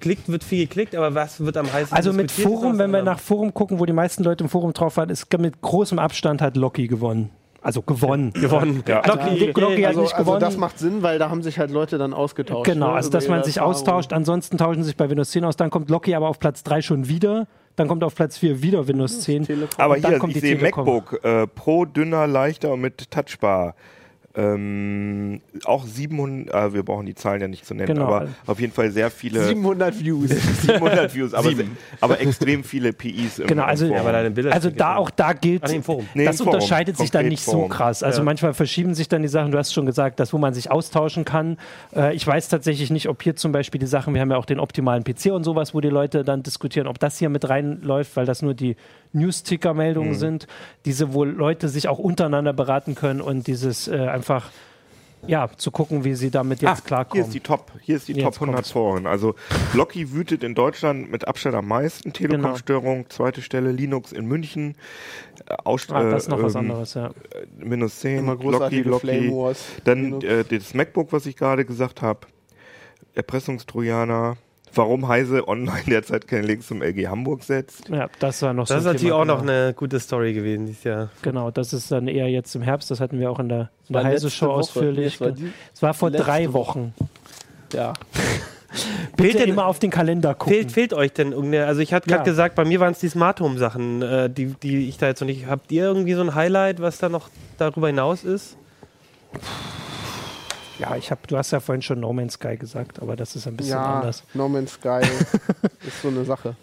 C: klickt, wird viel geklickt, aber was wird am heißesten
B: Also mit Forum,
C: was
B: wenn wir nach Forum gucken, wo die meisten Leute im Forum drauf waren, ist mit großem Abstand hat Loki gewonnen. Also gewonnen.
C: gewonnen.
A: Ja.
B: Loki, Loki hat
F: also,
B: nicht
F: also
B: gewonnen.
F: das macht Sinn, weil da haben sich halt Leute dann ausgetauscht.
B: Genau,
F: ne,
B: also dass man sich austauscht. Ansonsten tauschen sie sich bei Windows 10 aus. Dann kommt Loki aber auf Platz 3 schon wieder. Dann kommt auf Platz 4 wieder Windows 10.
F: Telekom.
A: Aber hier,
B: kommt
A: ich
B: die
A: sehe
B: Telekom.
A: MacBook äh, Pro, dünner, leichter und mit Touchbar. Ähm, auch 700, äh, wir brauchen die Zahlen ja nicht zu nennen,
B: Genau.
A: aber auf jeden Fall sehr viele
F: 700 Views.
A: 700 Views, aber, se- aber extrem viele PIs im
B: Genau, also,
A: im
C: Ja,
A: Forum.
C: Bilder
B: also da auch da gilt,
C: Ach, nee, im Forum.
A: Nee,
B: das
A: im Forum.
B: unterscheidet sich dann nicht so
A: Forum.
B: krass. Also
C: Ja.
B: manchmal verschieben sich dann die Sachen. Du hast schon gesagt, das, wo man sich austauschen kann. Äh, ich weiß tatsächlich nicht, ob hier zum Beispiel die Sachen, wir haben ja auch den optimalen PC und sowas, wo die Leute dann diskutieren, ob das hier mit reinläuft, weil das nur die News-Ticker-Meldungen
A: Mhm.
B: sind, diese, wo Leute sich auch untereinander beraten können und dieses äh, einfach ja, zu gucken, wie sie damit jetzt
A: Ah, hier
B: klarkommen.
A: ist die Top, hier ist die
B: Jetzt
A: Top 100
B: kommt's.
A: Foren. Also Locky wütet in Deutschland mit Abstand am meisten.
B: Genau.
A: Telekom-Störung, zweite Stelle Linux in München. Äh, Aus,
B: ah, das ist noch was
A: ähm,
B: anderes, ja.
A: Minus 10,
F: Immer
A: Locky,
F: großartige Flame
A: Locky.
F: Wars.
A: Dann äh, das MacBook, was ich gerade gesagt habe. Erpressungstrojaner. Warum Heise online derzeit keine Links zum LG Hamburg setzt.
B: Ja, das war noch so
C: Das ist
B: ein
C: natürlich
B: Thema,
C: auch noch
B: genau.
C: eine gute Story gewesen dieses Jahr.
B: Genau, das ist dann eher jetzt im Herbst, das hatten wir auch in der, in der
F: War
B: Heise
F: letzte
B: Show
F: Woche.
B: ausführlich.
F: Es war
B: war vor drei
F: Woche.
B: Wochen.
F: Ja.
B: Bitte
C: Fehlt denn-
B: immer auf den Kalender gucken.
C: Fehlt, fehlt euch denn irgendeine, also ich hatte gerade
B: Ja.
C: gesagt, bei mir waren es die Smart Home Sachen, äh, die, die ich da jetzt noch nicht, habt ihr irgendwie so ein Highlight, was da noch darüber hinaus ist?
B: Ja, ich hab, du hast ja vorhin schon No Man's Sky gesagt, aber das ist ein bisschen
F: ja,
B: anders.
F: No Man's Sky ist so eine Sache.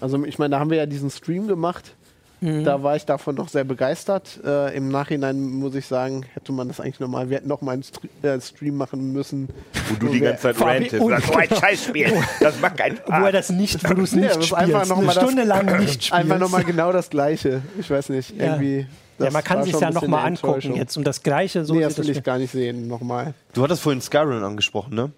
F: Also ich meine, da haben wir ja diesen Stream gemacht.
B: Mhm.
F: Da war ich davon noch sehr begeistert. Äh, Im Nachhinein muss ich sagen, hätte man das eigentlich nochmal, wir hätten noch mal einen Stre äh, Stream machen müssen.
A: Wo du die ganze Zeit rantest.
B: und-
A: Sagst, so ein Scheißspiel. Das macht keinen
B: Wo er
A: Spaß.
B: das nicht, wo du es nicht
F: das ist
B: spielst.
F: einfach noch
B: eine
F: mal das-
B: Stunde lang nicht spielst.
F: Einfach nochmal genau das Gleiche. Ich weiß nicht,
B: Ja.
F: irgendwie.
B: ja,
F: das
B: man kann sich ja nochmal angucken jetzt. Und das Gleiche, so
F: nee, das will
B: das
F: ich gar nicht sehen, nochmal.
D: Du hattest vorhin Skyrim angesprochen, ne?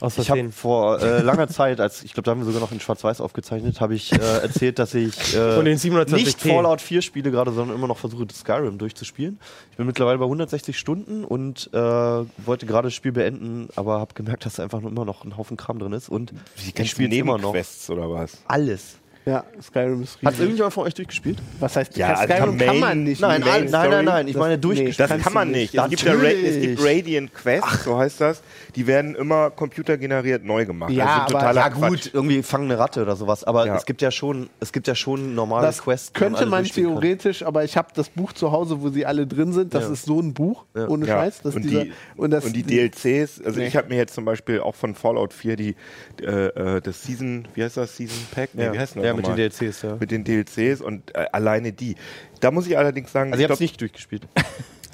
C: Aus
D: Ich habe vor äh, langer Zeit, als ich glaube, da haben wir sogar noch in Schwarz-Weiß aufgezeichnet, habe ich äh, erzählt, dass ich äh,
C: Und den 720p.
D: nicht Fallout 4 spiele gerade, sondern immer noch versuche, Skyrim durchzuspielen. Ich bin mittlerweile bei 160 Stunden und äh, wollte gerade das Spiel beenden, aber habe gemerkt, dass da einfach nur immer noch ein Haufen Kram drin ist und ich spiele immer noch
A: Nebenquests oder was?
D: alles.
F: Ja, Skyrim ist
D: Hat
F: riesig.
D: irgendjemand von euch durchgespielt?
F: Was heißt,
A: Ja, also
F: Skyrim kann
A: Main-
F: man nicht.
D: Nein, nein, nein, nein, nein, ich
F: das-
D: meine
F: nee,
D: durchgespielt.
A: Das kann man nicht. Es gibt, ja es gibt Radiant Quests, so heißt das. Die werden immer computergeneriert neu gemacht.
F: Ja,
A: ist
F: aber-
D: Ja
A: Quatsch.
D: gut, irgendwie fangen eine Ratte oder sowas, aber
A: Ja.
D: es gibt ja schon, es gibt ja schon normale
F: Das
D: Quests.
F: könnte man
D: kann.
F: theoretisch, aber ich habe das Buch zu Hause, wo sie alle drin sind. Das
D: Ja.
F: ist so ein Buch,
D: Ja.
F: ohne
A: Ja.
F: Scheiß.
A: Und,
F: dieser,
A: die,
F: und, das,
A: und die DLCs, also
F: Nee.
A: ich habe mir jetzt zum Beispiel auch von Fallout 4 die, äh, äh, das Season, wie heißt das, Season Pack? Nee, wie heißt das
D: ja mit den? DLCs, ja.
A: Mit den DLCs und äh, alleine die. Da muss ich allerdings sagen,
D: Also ich habe es nicht durchgespielt.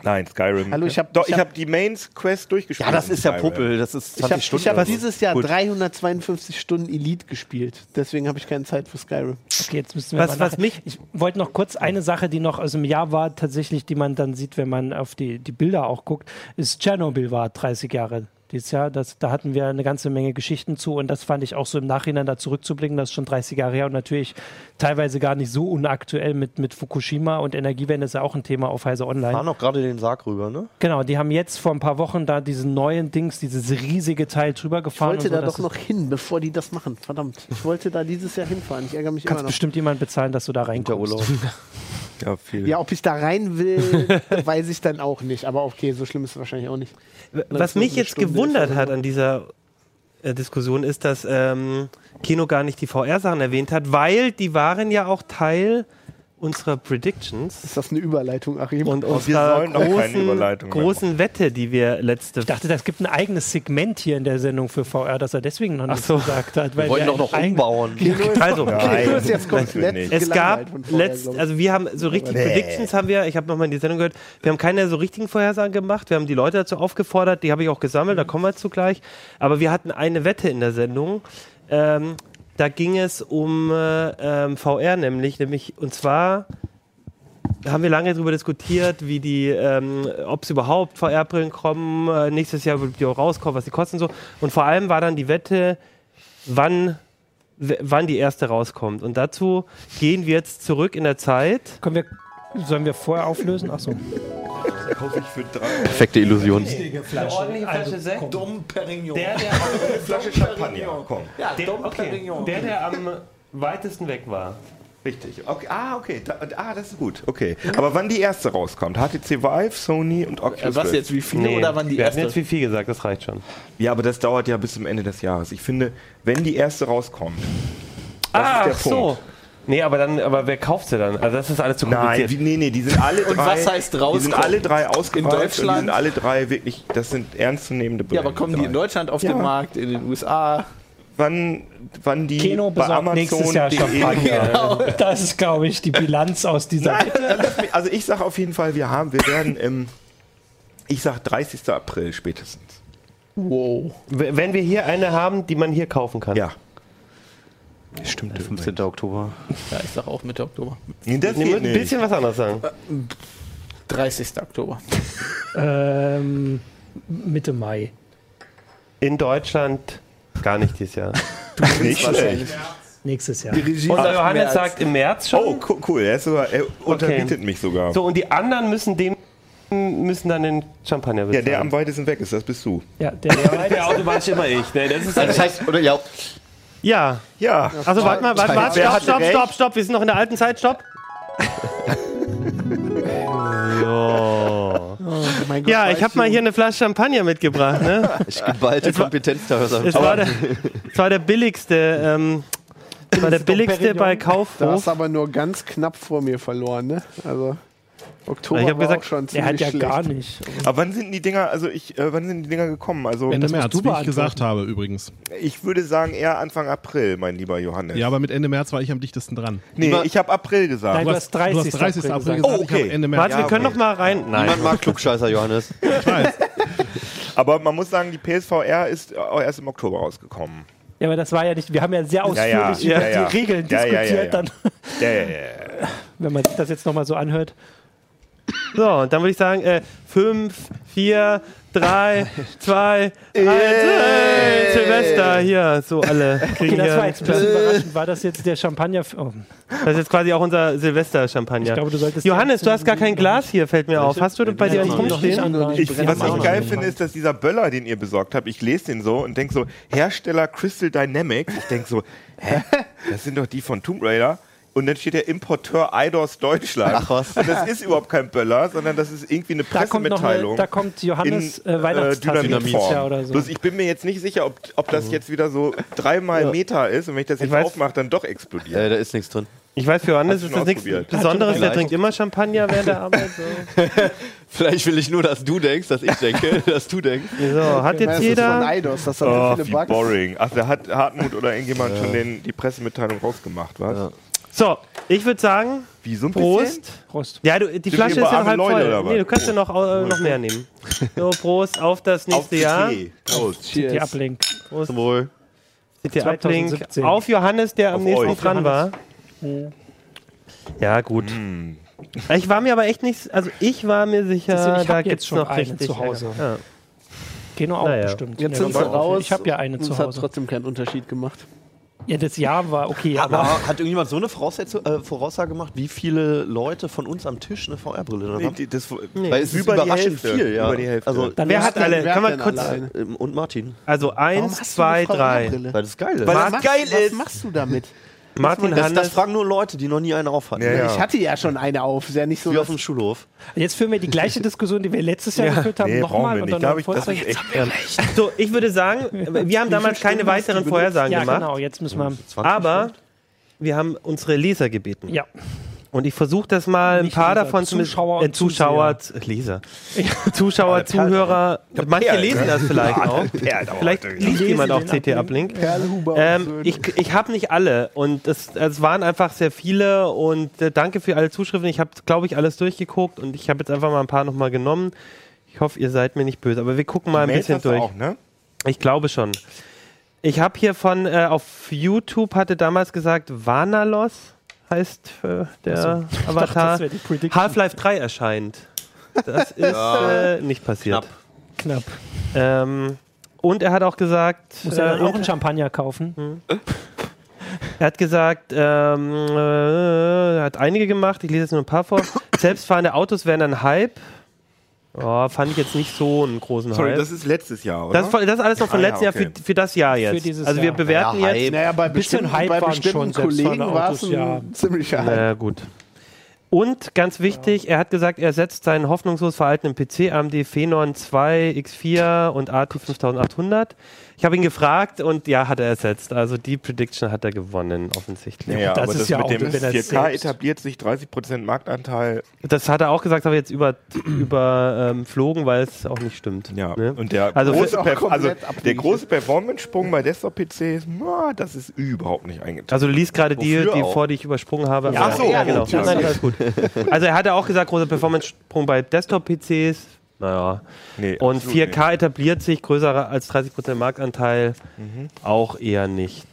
A: Nein, Skyrim.
F: Hallo, ich hab-
A: Doch,
F: ich
A: ich
F: hab-
A: habe die Mains Quest durchgespielt.
D: Ja, das ist ja. Puppel, das ist 20
F: ich habe
D: Stunden.
F: ich hab
D: oder so.
F: dieses Jahr
D: Gut.
F: 352 Stunden Elite gespielt. Deswegen habe ich keine Zeit für Skyrim.
B: Okay, jetzt müssen wir
C: Was-
B: mal
C: was mich-
B: Ich wollte noch kurz eine Sache, die noch aus dem Jahr war, tatsächlich, die man dann sieht, wenn man auf die, die Bilder auch guckt, ist Tschernobyl war 30 Jahre dieses Jahr. Das, da hatten wir eine ganze Menge Geschichten zu und das fand ich auch so im Nachhinein da zurückzublicken, das ist schon 30 Jahre her und natürlich teilweise gar nicht so unaktuell mit, mit Fukushima und Energiewende ist ja auch ein Thema auf Heise Online.
D: fahren auch gerade den Sarg rüber, ne?
B: Genau, die haben jetzt vor ein paar Wochen da diesen neuen Dings, dieses riesige Teil drüber
F: Ich
B: gefahren.
F: wollte
B: und so,
F: da doch noch hin, bevor die das machen. Verdammt. Ich wollte da dieses Jahr hinfahren. Ich ärgere mich
B: Kannst
F: immer noch.
B: bestimmt jemand bezahlen, dass du da
D: Der
B: reinkommst.
A: Ja, viel.
F: Ja, ob ich da rein will, weiß ich dann auch nicht. Aber okay, so schlimm ist es wahrscheinlich auch nicht.
C: Was mich jetzt
F: Stunde
C: gewundert hat an dieser äh, Diskussion ist, dass ähm, Kino gar nicht die VR-Sachen erwähnt hat, weil die waren ja auch Teil unserer Predictions
F: Ist das eine Überleitung, Achim?
C: und
A: wir
C: unserer
A: sollen doch keine
C: großen, großen Wette, die wir letzte
B: Ich dachte, das gibt ein eigenes Segment hier in der Sendung für VR, dass er deswegen noch nichts
C: so.
B: gesagt hat. Weil
D: Wir wollen doch noch umbauen.
C: Also,
A: nicht.
C: Es gab letzt, also wir haben so richtig
A: Nee.
C: Predictions haben wir, ich habe nochmal in die Sendung gehört, wir haben keine so richtigen Vorhersagen gemacht, wir haben die Leute dazu aufgefordert, die habe ich auch gesammelt, da kommen wir zu gleich, aber wir hatten eine Wette in der Sendung, ähm, da ging es um äh, ähm, VR nämlich, nämlich und zwar haben wir lange darüber diskutiert, wie die, ähm, ob es überhaupt VR-Brillen kommen, äh, nächstes Jahr wird die auch rauskommen, was die kosten so. Und vor allem war dann die Wette, wann, wann die erste rauskommt. Und dazu gehen wir jetzt zurück in der Zeit.
B: Können wir, sollen wir vorher auflösen? Achso.
A: Kaufe ich für drei
D: Perfekte Illusion.
C: ordentliche Flasche Sekt.
G: Dom Perignon.
C: Der, der,
A: Flasche Champagner. Komm.
G: ja,
C: der,
G: Dom
C: okay,
G: Perignon.
C: der, der am weitesten weg war.
A: Richtig. Okay. Ah, okay. Da, ah, das ist gut. Okay. Aber wann die erste rauskommt? HTC Vive, Sony und Oculus
G: Äh, was jetzt, wie viele oder wann die
C: wir
G: erste?
C: jetzt wie viel gesagt, das reicht schon.
A: Ja, aber das dauert ja bis zum Ende des Jahres. Ich finde, wenn die erste rauskommt.
C: Ah,
A: ist der
C: so. Nee, aber dann, aber wer kauft sie dann? Also das ist alles zu
A: Nein,
C: kompliziert.
A: wie, nee, nee, die sind alle drei.
G: Und was heißt
A: Die sind alle drei ausgereift
G: In
A: und die
G: Deutschland?
A: sind alle drei wirklich, das sind ernstzunehmende
G: Ja,
A: Brillen.
G: aber kommen die in. Deutschland auf
A: Ja.
G: den Markt, in den USA?
A: Wann, wann die
B: Kino
A: bei Amazon
B: nächstes Jahr Champagner. Das ist, glaube ich, die Bilanz aus dieser
A: Nein, also ich sage auf jeden Fall, wir haben, wir werden im, ich sag 30. April spätestens.
G: Wow.
C: Wenn wir hier eine haben, die man hier kaufen kann.
A: Ja. Stimmt.
D: 15. Oktober.
G: Ja, ich sag auch Mitte Oktober.
A: Das
C: Nee,
A: geht
C: ein bisschen was anderes sagen.
G: 30. Oktober.
B: ähm, Mitte Mai.
C: In Deutschland gar nicht dieses Jahr.
A: Nicht schlecht.
B: Nächstes Jahr.
F: Die Regie
C: Und der
F: sagt
C: Johannes
F: März.
C: sagt im März schon.
A: Oh, cool. Er, ist sogar, er unterbietet mich sogar.
C: So, und die anderen müssen dem müssen dann den Champagner
A: Ja,
C: bezahlen.
A: der am weitesten weg ist, das bist du.
B: Ja, der,
C: der automatisch immer ich. Ne? Das ist
D: Das heißt, oder ja,
C: ja.
A: Ja.
C: Also warte mal, warte, warte, stopp, stopp, stopp, stopp. Wir sind noch in der alten Zeit, stopp. so.
F: Mein Gott,
C: Ja, ich habe mal hier eine Flasche Champagner mitgebracht. Ne?
D: ich geballte Kompetenz da. er-
C: Es war der, es war der billigste, ähm, es war der billigste bei
F: Da
C: Kaufhof.
F: hast du aber nur ganz knapp vor mir verloren, ne? Also Oktober
C: Ich hab
F: war
C: gesagt,
F: auch schon
B: der hat ja
F: schlecht.
B: gar nicht.
A: Aber wann sind die Dinger, also ich, äh, wann sind die Dinger gekommen? Also
H: Ende März,
B: du
H: wie ich gesagt habe übrigens.
A: ich würde sagen eher Anfang April, mein lieber Johannes.
H: Ja, aber mit Ende März war ich am dichtesten dran.
A: nee, ich habe April gesagt.
B: Nein, du hast 30.
H: du hast 30. April
B: April
H: gesagt.
A: Oh,
H: ich habe
A: okay.
H: Ende März.
C: Warte, wir können
A: okay.
C: noch mal rein. Nein.
D: Niemand mag Klugscheißer, Johannes.
H: Ich weiß.
A: Aber man muss sagen, die PSVR ist auch erst im Oktober rausgekommen.
B: Ja, aber das war ja nicht. Wir haben ja sehr
A: Ja, ja,
B: ausführlich
A: ja,
B: über
A: ja.
B: die Regeln diskutiert,
A: ja, ja.
B: dann,
A: Ja, ja, ja.
B: wenn man sich das jetzt nochmal so anhört.
C: So, und dann würde ich sagen, äh, 5, 4, 3, 2, 1, Silvester, hier, so alle.
B: Okay, das war
C: hier-
B: jetzt ein bisschen überraschend. War das jetzt der Champagner? Oh,
C: Das ist jetzt quasi auch unser Silvester-Champagner. Johannes, du hast gar kein Glas hier, fällt mir auf. Hast du bei dir eins
B: nicht
C: rumstehen?
A: was ich geil finde, ist, dass dieser Böller, den ihr besorgt habt, ich lese den so und denke so, Hersteller Crystal Dynamics. Ich denke so, hä? Das sind doch die von Tomb Raider. Und dann steht der Importeur Eidos Deutschland.
D: Ach was.
A: Und das ist überhaupt kein Böller, sondern das ist irgendwie eine
B: Da kommt noch eine,
A: Pressemitteilung.
B: da kommt Johannes
A: in
B: äh, nächstes Jahr oder so.
A: Bloß ich bin mir jetzt nicht sicher, ob, ob das jetzt wieder so dreimal Meter ist und wenn ich das jetzt
C: weiß-
A: aufmache, dann doch explodiert.
D: Äh, da ist nichts drin.
C: Ich weiß, für Johannes ist das nichts? Besonderes. Der trinkt immer Champagner während der Arbeit. So,
D: Vielleicht will ich nur, dass du denkst, dass ich denke, dass du denkst.
C: so hat
F: Das
C: jetzt
F: ist von
C: jeder.
F: Eidos, das hat
A: Oh,
F: so viele
A: wie
F: Bugs.
A: boring. Ach, da hat Hartmut oder irgendjemand schon den, die Pressemitteilung rausgemacht, was?
D: Ja.
C: So, ich würde sagen,
A: Wie so ein
C: Prost.
B: Prost.
C: Ja, du, die
A: wir
C: Flasche ist ja halb
A: Leute,
C: voll. Nee, du kannst ja noch, äh, noch mehr nehmen. So, Prost auf das nächste Jahr.
A: CT. Prost.
B: Die Ablink.
C: Prost.
D: Zum Wohl.
C: CT Uplink.
B: 2017.
C: Auf Johannes, der am
A: Auf
C: nächsten
A: euch.
C: dran war. Ja, gut. Ich war mir aber echt nicht, also ich war mir sicher,
B: ich
C: da gibt's
B: schon
C: noch
B: eine
C: richtig
B: zu Hause.
C: Ja.
B: Geno auch
C: Naja.
B: bestimmt.
F: Jetzt
B: Ja,
F: sind sie raus.
B: Ich habe ja eine zu
F: Es hat
B: Hause.
F: trotzdem keinen Unterschied gemacht.
B: Ja, das Jahr war okay, aber
D: Aber hat irgendjemand so eine Voraussetzung, äh, Voraussage gemacht, wie viele Leute von uns am Tisch eine VR-Brille
A: Nee,
D: haben?
A: die, das,
D: Weil es ist
A: Über die
D: überraschend
A: Hälfte.
D: viel, ja.
A: Über die Hälfte.
D: Also,
B: dann
C: Wer
B: ist
C: hat alle?
F: wer
C: Kann
F: hat
C: man kurz,
D: ähm, und Martin.
C: also eins, zwei, drei.
D: Weil das geil ist.
A: Weil
F: Was
A: geil
F: Was
A: ist.
F: machst du damit?
C: Martin
D: das, das fragen nur Leute, die noch nie eine aufhatten.
A: Ja, ja.
F: Ich hatte ja schon eine auf. Ist ja nicht so.
D: Wie auf dem Schulhof.
B: Jetzt führen wir die gleiche Diskussion, die wir letztes Jahr geführt haben,
A: Nee,
B: nochmal und
A: nicht.
B: dann
A: ich, das ist echt
C: So, ich würde sagen, wir haben damals keine weiteren? Vorhersagen
B: Ja,
C: gemacht.
B: genau, jetzt müssen wir.
D: 20
C: Aber wir haben unsere Leser gebeten.
B: Ja,
C: Und ich versuche das mal ein
B: Nicht
C: paar
B: Leser,
C: davon
B: Zuschauer
C: zu
B: und
C: Zuschauer, Leser. Zuschauer, Zuhörer. Manche
A: Perlen,
C: lesen das vielleicht auch.
A: Perlen aber
C: Vielleicht liest jemand auch CT
B: Uplink.
C: Ähm, ich ich habe nicht alle und es, es waren einfach sehr viele und äh, danke für alle Zuschriften. Ich habe, glaube ich, alles durchgeguckt und ich habe jetzt einfach mal ein paar nochmal genommen. Ich hoffe, ihr seid mir nicht böse, aber wir gucken mal ein bisschen durch.
A: Auch, ne?
C: Ich glaube schon. Ich habe hier von, äh, auf YouTube hatte damals gesagt, Vanalos heißt äh, der Avatar.
B: die Prediction.
C: Half-Life 3 erscheint. Das ist äh, nicht passiert.
B: knapp.
C: Ähm, und er hat auch gesagt,
B: Muss er
C: äh,
B: auch einen Champagner kaufen?
C: er hat gesagt, ähm, äh, er hat einige gemacht, ich lese jetzt nur ein paar vor. Selbstfahrende Autos wären ein Hype. Oh, fand ich jetzt nicht so einen großen
A: Sorry,
C: Hype.
A: das ist letztes Jahr, oder?
C: Das, das ist alles noch von
A: Ah, ja,
C: letztem
A: okay.
C: Jahr für, für das Jahr jetzt.
B: dieses
C: also wir
B: Jahr.
C: bewerten
D: Ja,
C: jetzt.
F: Naja, bei
B: Bisschen
F: bestimmten,
B: Hype
F: bei bestimmten
B: schon
F: Kollegen war es ein
B: ja.
F: ziemlicher Hype.
C: Na gut. Und ganz wichtig, er hat gesagt, er setzt seinen hoffnungslos veralteten PC AMD Phenon 2 X4 und AT 5800. Ich habe ihn gefragt und ja, hat er ersetzt. Also die Prediction hat er gewonnen, offensichtlich.
A: Ja,
B: das
A: aber
B: ist
A: das
B: ja
A: mit
B: auch,
A: dem
B: wenn er
A: 4K
B: selbst-
A: etabliert sich 30% Marktanteil.
C: Das hat er auch gesagt, aber jetzt über, überflogen, weil es auch nicht stimmt.
A: Ja,
C: Ne?
A: und der
C: Also
A: große, also der große Performance-Sprung bei Desktop-PCs, das ist überhaupt nicht eingetragen.
C: Also du liest gerade die, die
D: auch?
C: vor, die ich übersprungen habe.
A: Ja, ach so,
C: ja, genau.
A: ja,
C: Nein, alles gut. Also er hatte auch gesagt, großer Performance-Sprung bei Desktop-PCs. Naja.
A: Nee,
C: Und
A: absolut
C: 4K etabliert sich, größer als 30% Marktanteil, auch eher nicht.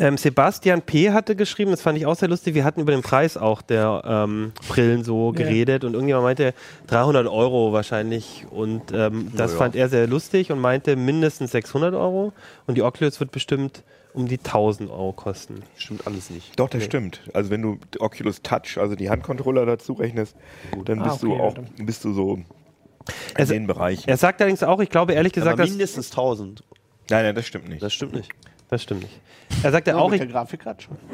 C: Ähm, Sebastian P. hatte geschrieben, das fand ich auch sehr lustig, wir hatten über den Preis auch der ähm, Brillen so
B: Ja.
C: geredet und irgendjemand meinte 300 Euro wahrscheinlich und ähm, das
D: ja.
C: fand er sehr lustig und meinte mindestens 600 Euro und die Oculus wird bestimmt um die 1000 Euro kosten.
D: Stimmt alles nicht.
A: Doch, das stimmt. Also wenn du Oculus Touch, also die Handcontroller dazu rechnest, dann
B: Ah,
A: bist du
B: okay,
A: auch,
B: ja,
A: bist du so in
C: Also-
A: den Bereichen.
C: Er sagt allerdings auch, ich glaube ehrlich gesagt,
D: Aber
C: dass,
D: mindestens 1000.
A: Nein, nein, das stimmt nicht.
D: Das stimmt nicht.
C: Das stimmt nicht. Er sagte
F: Ja,
C: auch,
F: mit
C: ich,
F: der Grafikkarte schon.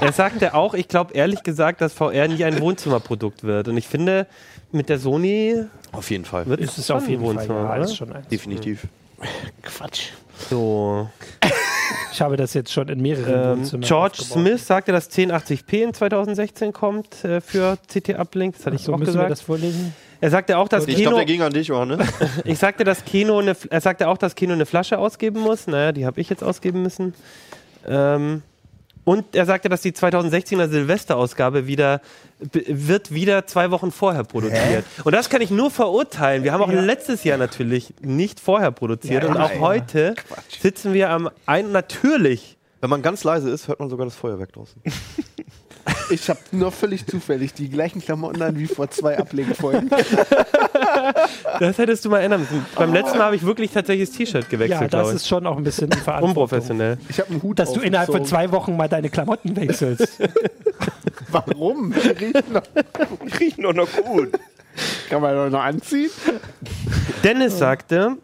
C: Er sagte auch, ich glaube ehrlich gesagt, dass VR nie ein Wohnzimmerprodukt wird. Und ich finde, mit der Sony
D: Auf jeden Fall.
C: wird
B: Ist es auf jeden
C: ein
B: Fall.
C: Wohnzimmer,
B: Ja, schon eins.
D: Definitiv.
F: Quatsch.
C: So.
B: Ich habe das jetzt schon in mehreren
C: Ähm,
B: Wohnzimmern
C: George
B: aufgebaut.
C: Smith sagte, dass 1080p in 2016 kommt äh, für CT Uplink. Das hatte ich
B: So
C: auch
B: müssen wir
C: gesagt.
B: das vorlesen.
C: Er sagte auch, dass
D: Ich glaube,
C: Kino.
D: der ging an dich, Johannes.
C: Ich sagte, dass Kino eine, er sagte auch, dass Kino eine Flasche ausgeben muss. Naja, die habe ich jetzt ausgeben müssen. Ähm, und er sagte, dass die 2016er Silvesterausgabe wieder wird wieder zwei Wochen vorher produziert. Und das kann ich nur verurteilen. Wir haben auch letztes Jahr natürlich nicht vorher produziert
B: Ja,
C: und
B: ja,
C: auch
B: ja.
C: heute sitzen wir am ein natürlich.
D: Wenn man ganz leise ist, hört man sogar das Feuerwerk draußen.
F: Ich habe nur völlig zufällig die gleichen Klamotten an wie vor zwei Ablenkfolgen.
C: Das hättest du mal ändern müssen. Beim letzten Mal habe ich wirklich tatsächlich das T-Shirt gewechselt,
B: Ja, das ist schon auch ein bisschen.
C: Unprofessionell.
F: Ich habe einen Hut
B: Dass du innerhalb von zwei Wochen mal deine Klamotten wechselst.
F: Warum? Die riechen noch-
A: riechen doch noch gut.
F: Kann man doch noch anziehen?
C: Dennis sagte,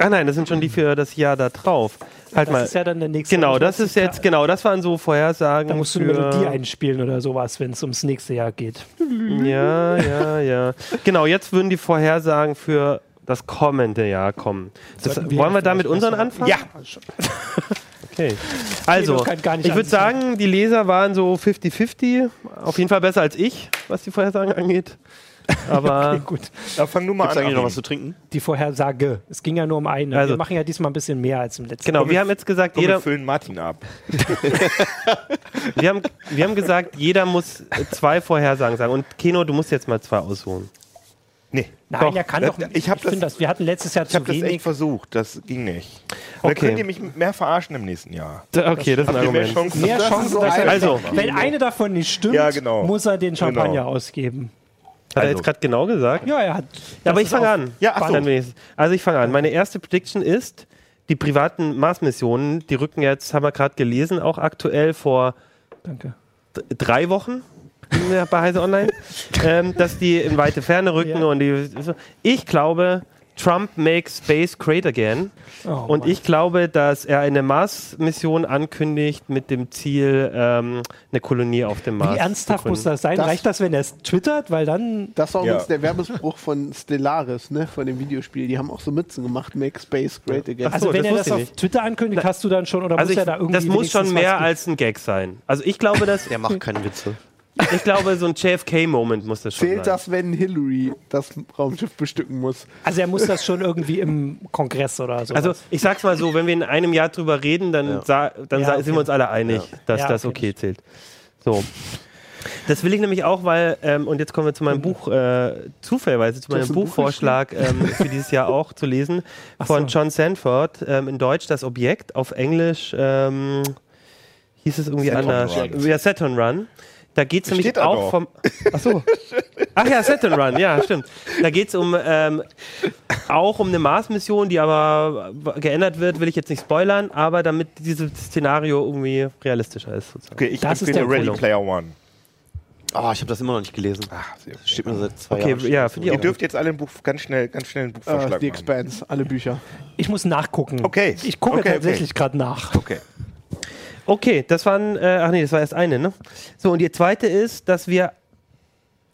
C: ah nein, das sind schon die für das Jahr da drauf. Halt
B: Das
C: mal.
B: ist ja dann der nächste.
C: Genau, das ist jetzt, genau, das waren so Vorhersagen.
B: Da musst du eine Melodie einspielen oder sowas, wenn es ums nächste Jahr geht.
C: Ja, ja, ja. Genau, jetzt würden die Vorhersagen für das kommende Jahr kommen. Das,
B: wir
C: wollen wir da mit unseren anfangen?
B: Ja.
C: Okay. Also, ich würde sagen, die Leser waren so 50-50. Auf jeden Fall besser als ich, was die Vorhersagen angeht. Aber
B: Okay, gut.
A: Da fang du mal
D: Gibt's
A: an.
D: eigentlich noch was zu trinken?
B: Die Vorhersage. Es ging ja nur um eine.
C: Also-
B: wir machen ja diesmal ein bisschen mehr als im letzten
C: genau, wir haben jetzt gesagt,
A: Komm, wir
C: jeder,
A: füllen Martin ab.
C: wir haben, wir haben gesagt, jeder muss zwei Vorhersagen sagen. Und Keno, du musst jetzt mal zwei aussuchen.
A: Nee.
B: Nein,
C: Doch.
B: er kann
A: Das-
B: doch.
A: ich hab das-
B: finde das. Wir hatten letztes Jahr
A: Ich
B: zu
A: habe das echt
B: wenig.
A: versucht. Das ging nicht. Da
C: Okay.
A: könnt ihr mich mehr verarschen im nästen Jahr.
C: Okay, das ist ein
A: ihr mehr
C: Argument.
A: Chancen?
B: Mehr
F: Das
B: Chancen,
F: so.
C: Also.
B: wenn eine davon nicht stimmt,
A: Ja, genau.
B: muss er den Champagner
A: Genau.
B: ausgeben.
C: Hat er
A: Also.
C: jetzt gerade genau gesagt?
B: Ja, er hat.
C: Ja, aber ich fange an.
A: Ja, ach so.
C: Also ich fange an. Meine erste Prediction ist, die privaten Mars-Missionen, die rücken jetzt, haben wir gerade gelesen, auch aktuell vor
B: Danke.
C: drei Wochen bei Heise Online, ähm, dass die in weite Ferne rücken
B: Ja.
C: und die. Ich glaube, Trump makes space great again.
B: Oh,
C: Und
B: Mann.
C: ich glaube, dass er eine Mars-Mission ankündigt mit dem Ziel, ähm, eine Kolonie auf dem Mars.
B: Wie ernsthaft
C: zu
B: muss das sein?
F: Das-
B: Reicht das, wenn er es twittert? Weil dann.
F: Das war
A: Ja.
F: übrigens der Werbespruch von Stellaris, ne, von dem Videospiel. Die haben auch so Mützen gemacht, Make Space Great Again.
B: Also,
C: so,
B: wenn
C: das
B: er das auf
C: nicht.
B: Twitter ankündigt, hast du dann schon. Oder
C: Also
B: muss
C: ich,
B: er da irgendwie.
C: das muss schon mehr als ein Gag sein. Also ich glaube, dass
D: Der macht keine Witze.
C: Ich glaube, so ein JFK-Moment muss das schon
F: Zählt
C: sein.
F: das, wenn Hillary das Raumschiff bestücken muss?
B: Also, er muss das schon irgendwie im Kongress oder so.
C: Also ich sag's mal so, wenn wir in einem Jahr drüber reden, dann,
D: Ja.
C: sa dann
B: Ja,
C: sa-
B: okay.
C: sind wir uns alle einig, dass
B: Ja,
C: das
B: okay.
C: okay zählt. So. Das will ich nämlich auch, weil, ähm, und jetzt kommen wir zu meinem Buch, äh, zufälligerweise zu meinem Buchvorschlag ähm, für dieses Jahr auch zu lesen, von
B: so.
C: John Sanford, ähm, in Deutsch das Objekt, auf Englisch ähm, hieß es irgendwie
A: Saturn
C: anders.
A: Run.
C: Ja, Saturn Run. Da geht es nämlich
A: Steht
C: auch vom. Achso. Ach ja, Saturn Run, ja, stimmt. Da geht es um ähm, auch um eine Mars-Mission, die aber geändert wird, will ich jetzt nicht spoilern, aber damit dieses Szenario irgendwie realistischer ist. Sozusagen.
A: Okay, ich
B: Das ist der
A: Ready. Player One.
D: Ah, ich habe das immer noch nicht gelesen.
A: Ah, sehr gut.
D: Steht mir seit zwei
C: Okay,
D: Jahren.
C: ja, finde ich
A: Ihr
C: auch.
A: dürft jetzt alle ein Buch, ganz schnell, ganz schnell
F: Äh,
A: Buchvorschlag
F: die
A: machen.
F: Expanse, alle Bücher.
B: ich muss nachgucken.
A: Okay.
B: Ich gucke
A: Okay, okay.
B: tatsächlich gerade nach.
A: Okay.
C: Okay, das waren, äh, ach nee, das war erst eine, ne? So, und die zweite ist, dass wir,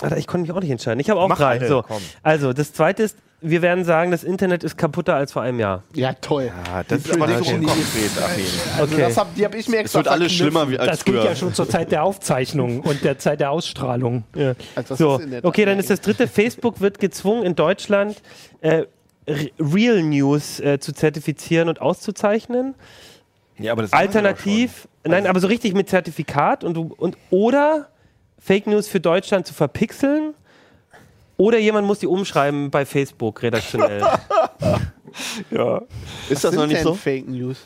C: Alter, ich konnte mich auch nicht entscheiden. Ich habe auch
A: Mach
C: drei.
A: alle,
C: so.
A: komm.
C: Also, das zweite ist, wir werden sagen, das Internet ist kaputter als vor einem Jahr.
F: Ja, toll.
A: Ah, das ist aber nicht so unkonkret, Achim.
F: Also
C: Okay.
F: das hab, die habe ich mir
D: Es
F: extra
D: wird alles
F: verknüpft.
D: schlimmer wie als
B: Das
D: früher.
B: ja schon zur Zeit der Aufzeichnung und der Zeit der Ausstrahlung.
C: Ja.
F: Also das
C: So,
F: ist in der
C: okay, dann ist das dritte. Facebook wird gezwungen, in Deutschland äh, Real News äh, zu zertifizieren und auszuzeichnen.
A: Ja, aber das
C: Alternativ, nein, aber so richtig mit Zertifikat und, du- und oder Fake News für Deutschland zu verpixeln. Oder jemand muss die umschreiben bei Facebook redaktionell.
A: Ja.
D: Ist das
F: Sind
D: noch nicht
F: denn
D: so?
F: Fake News.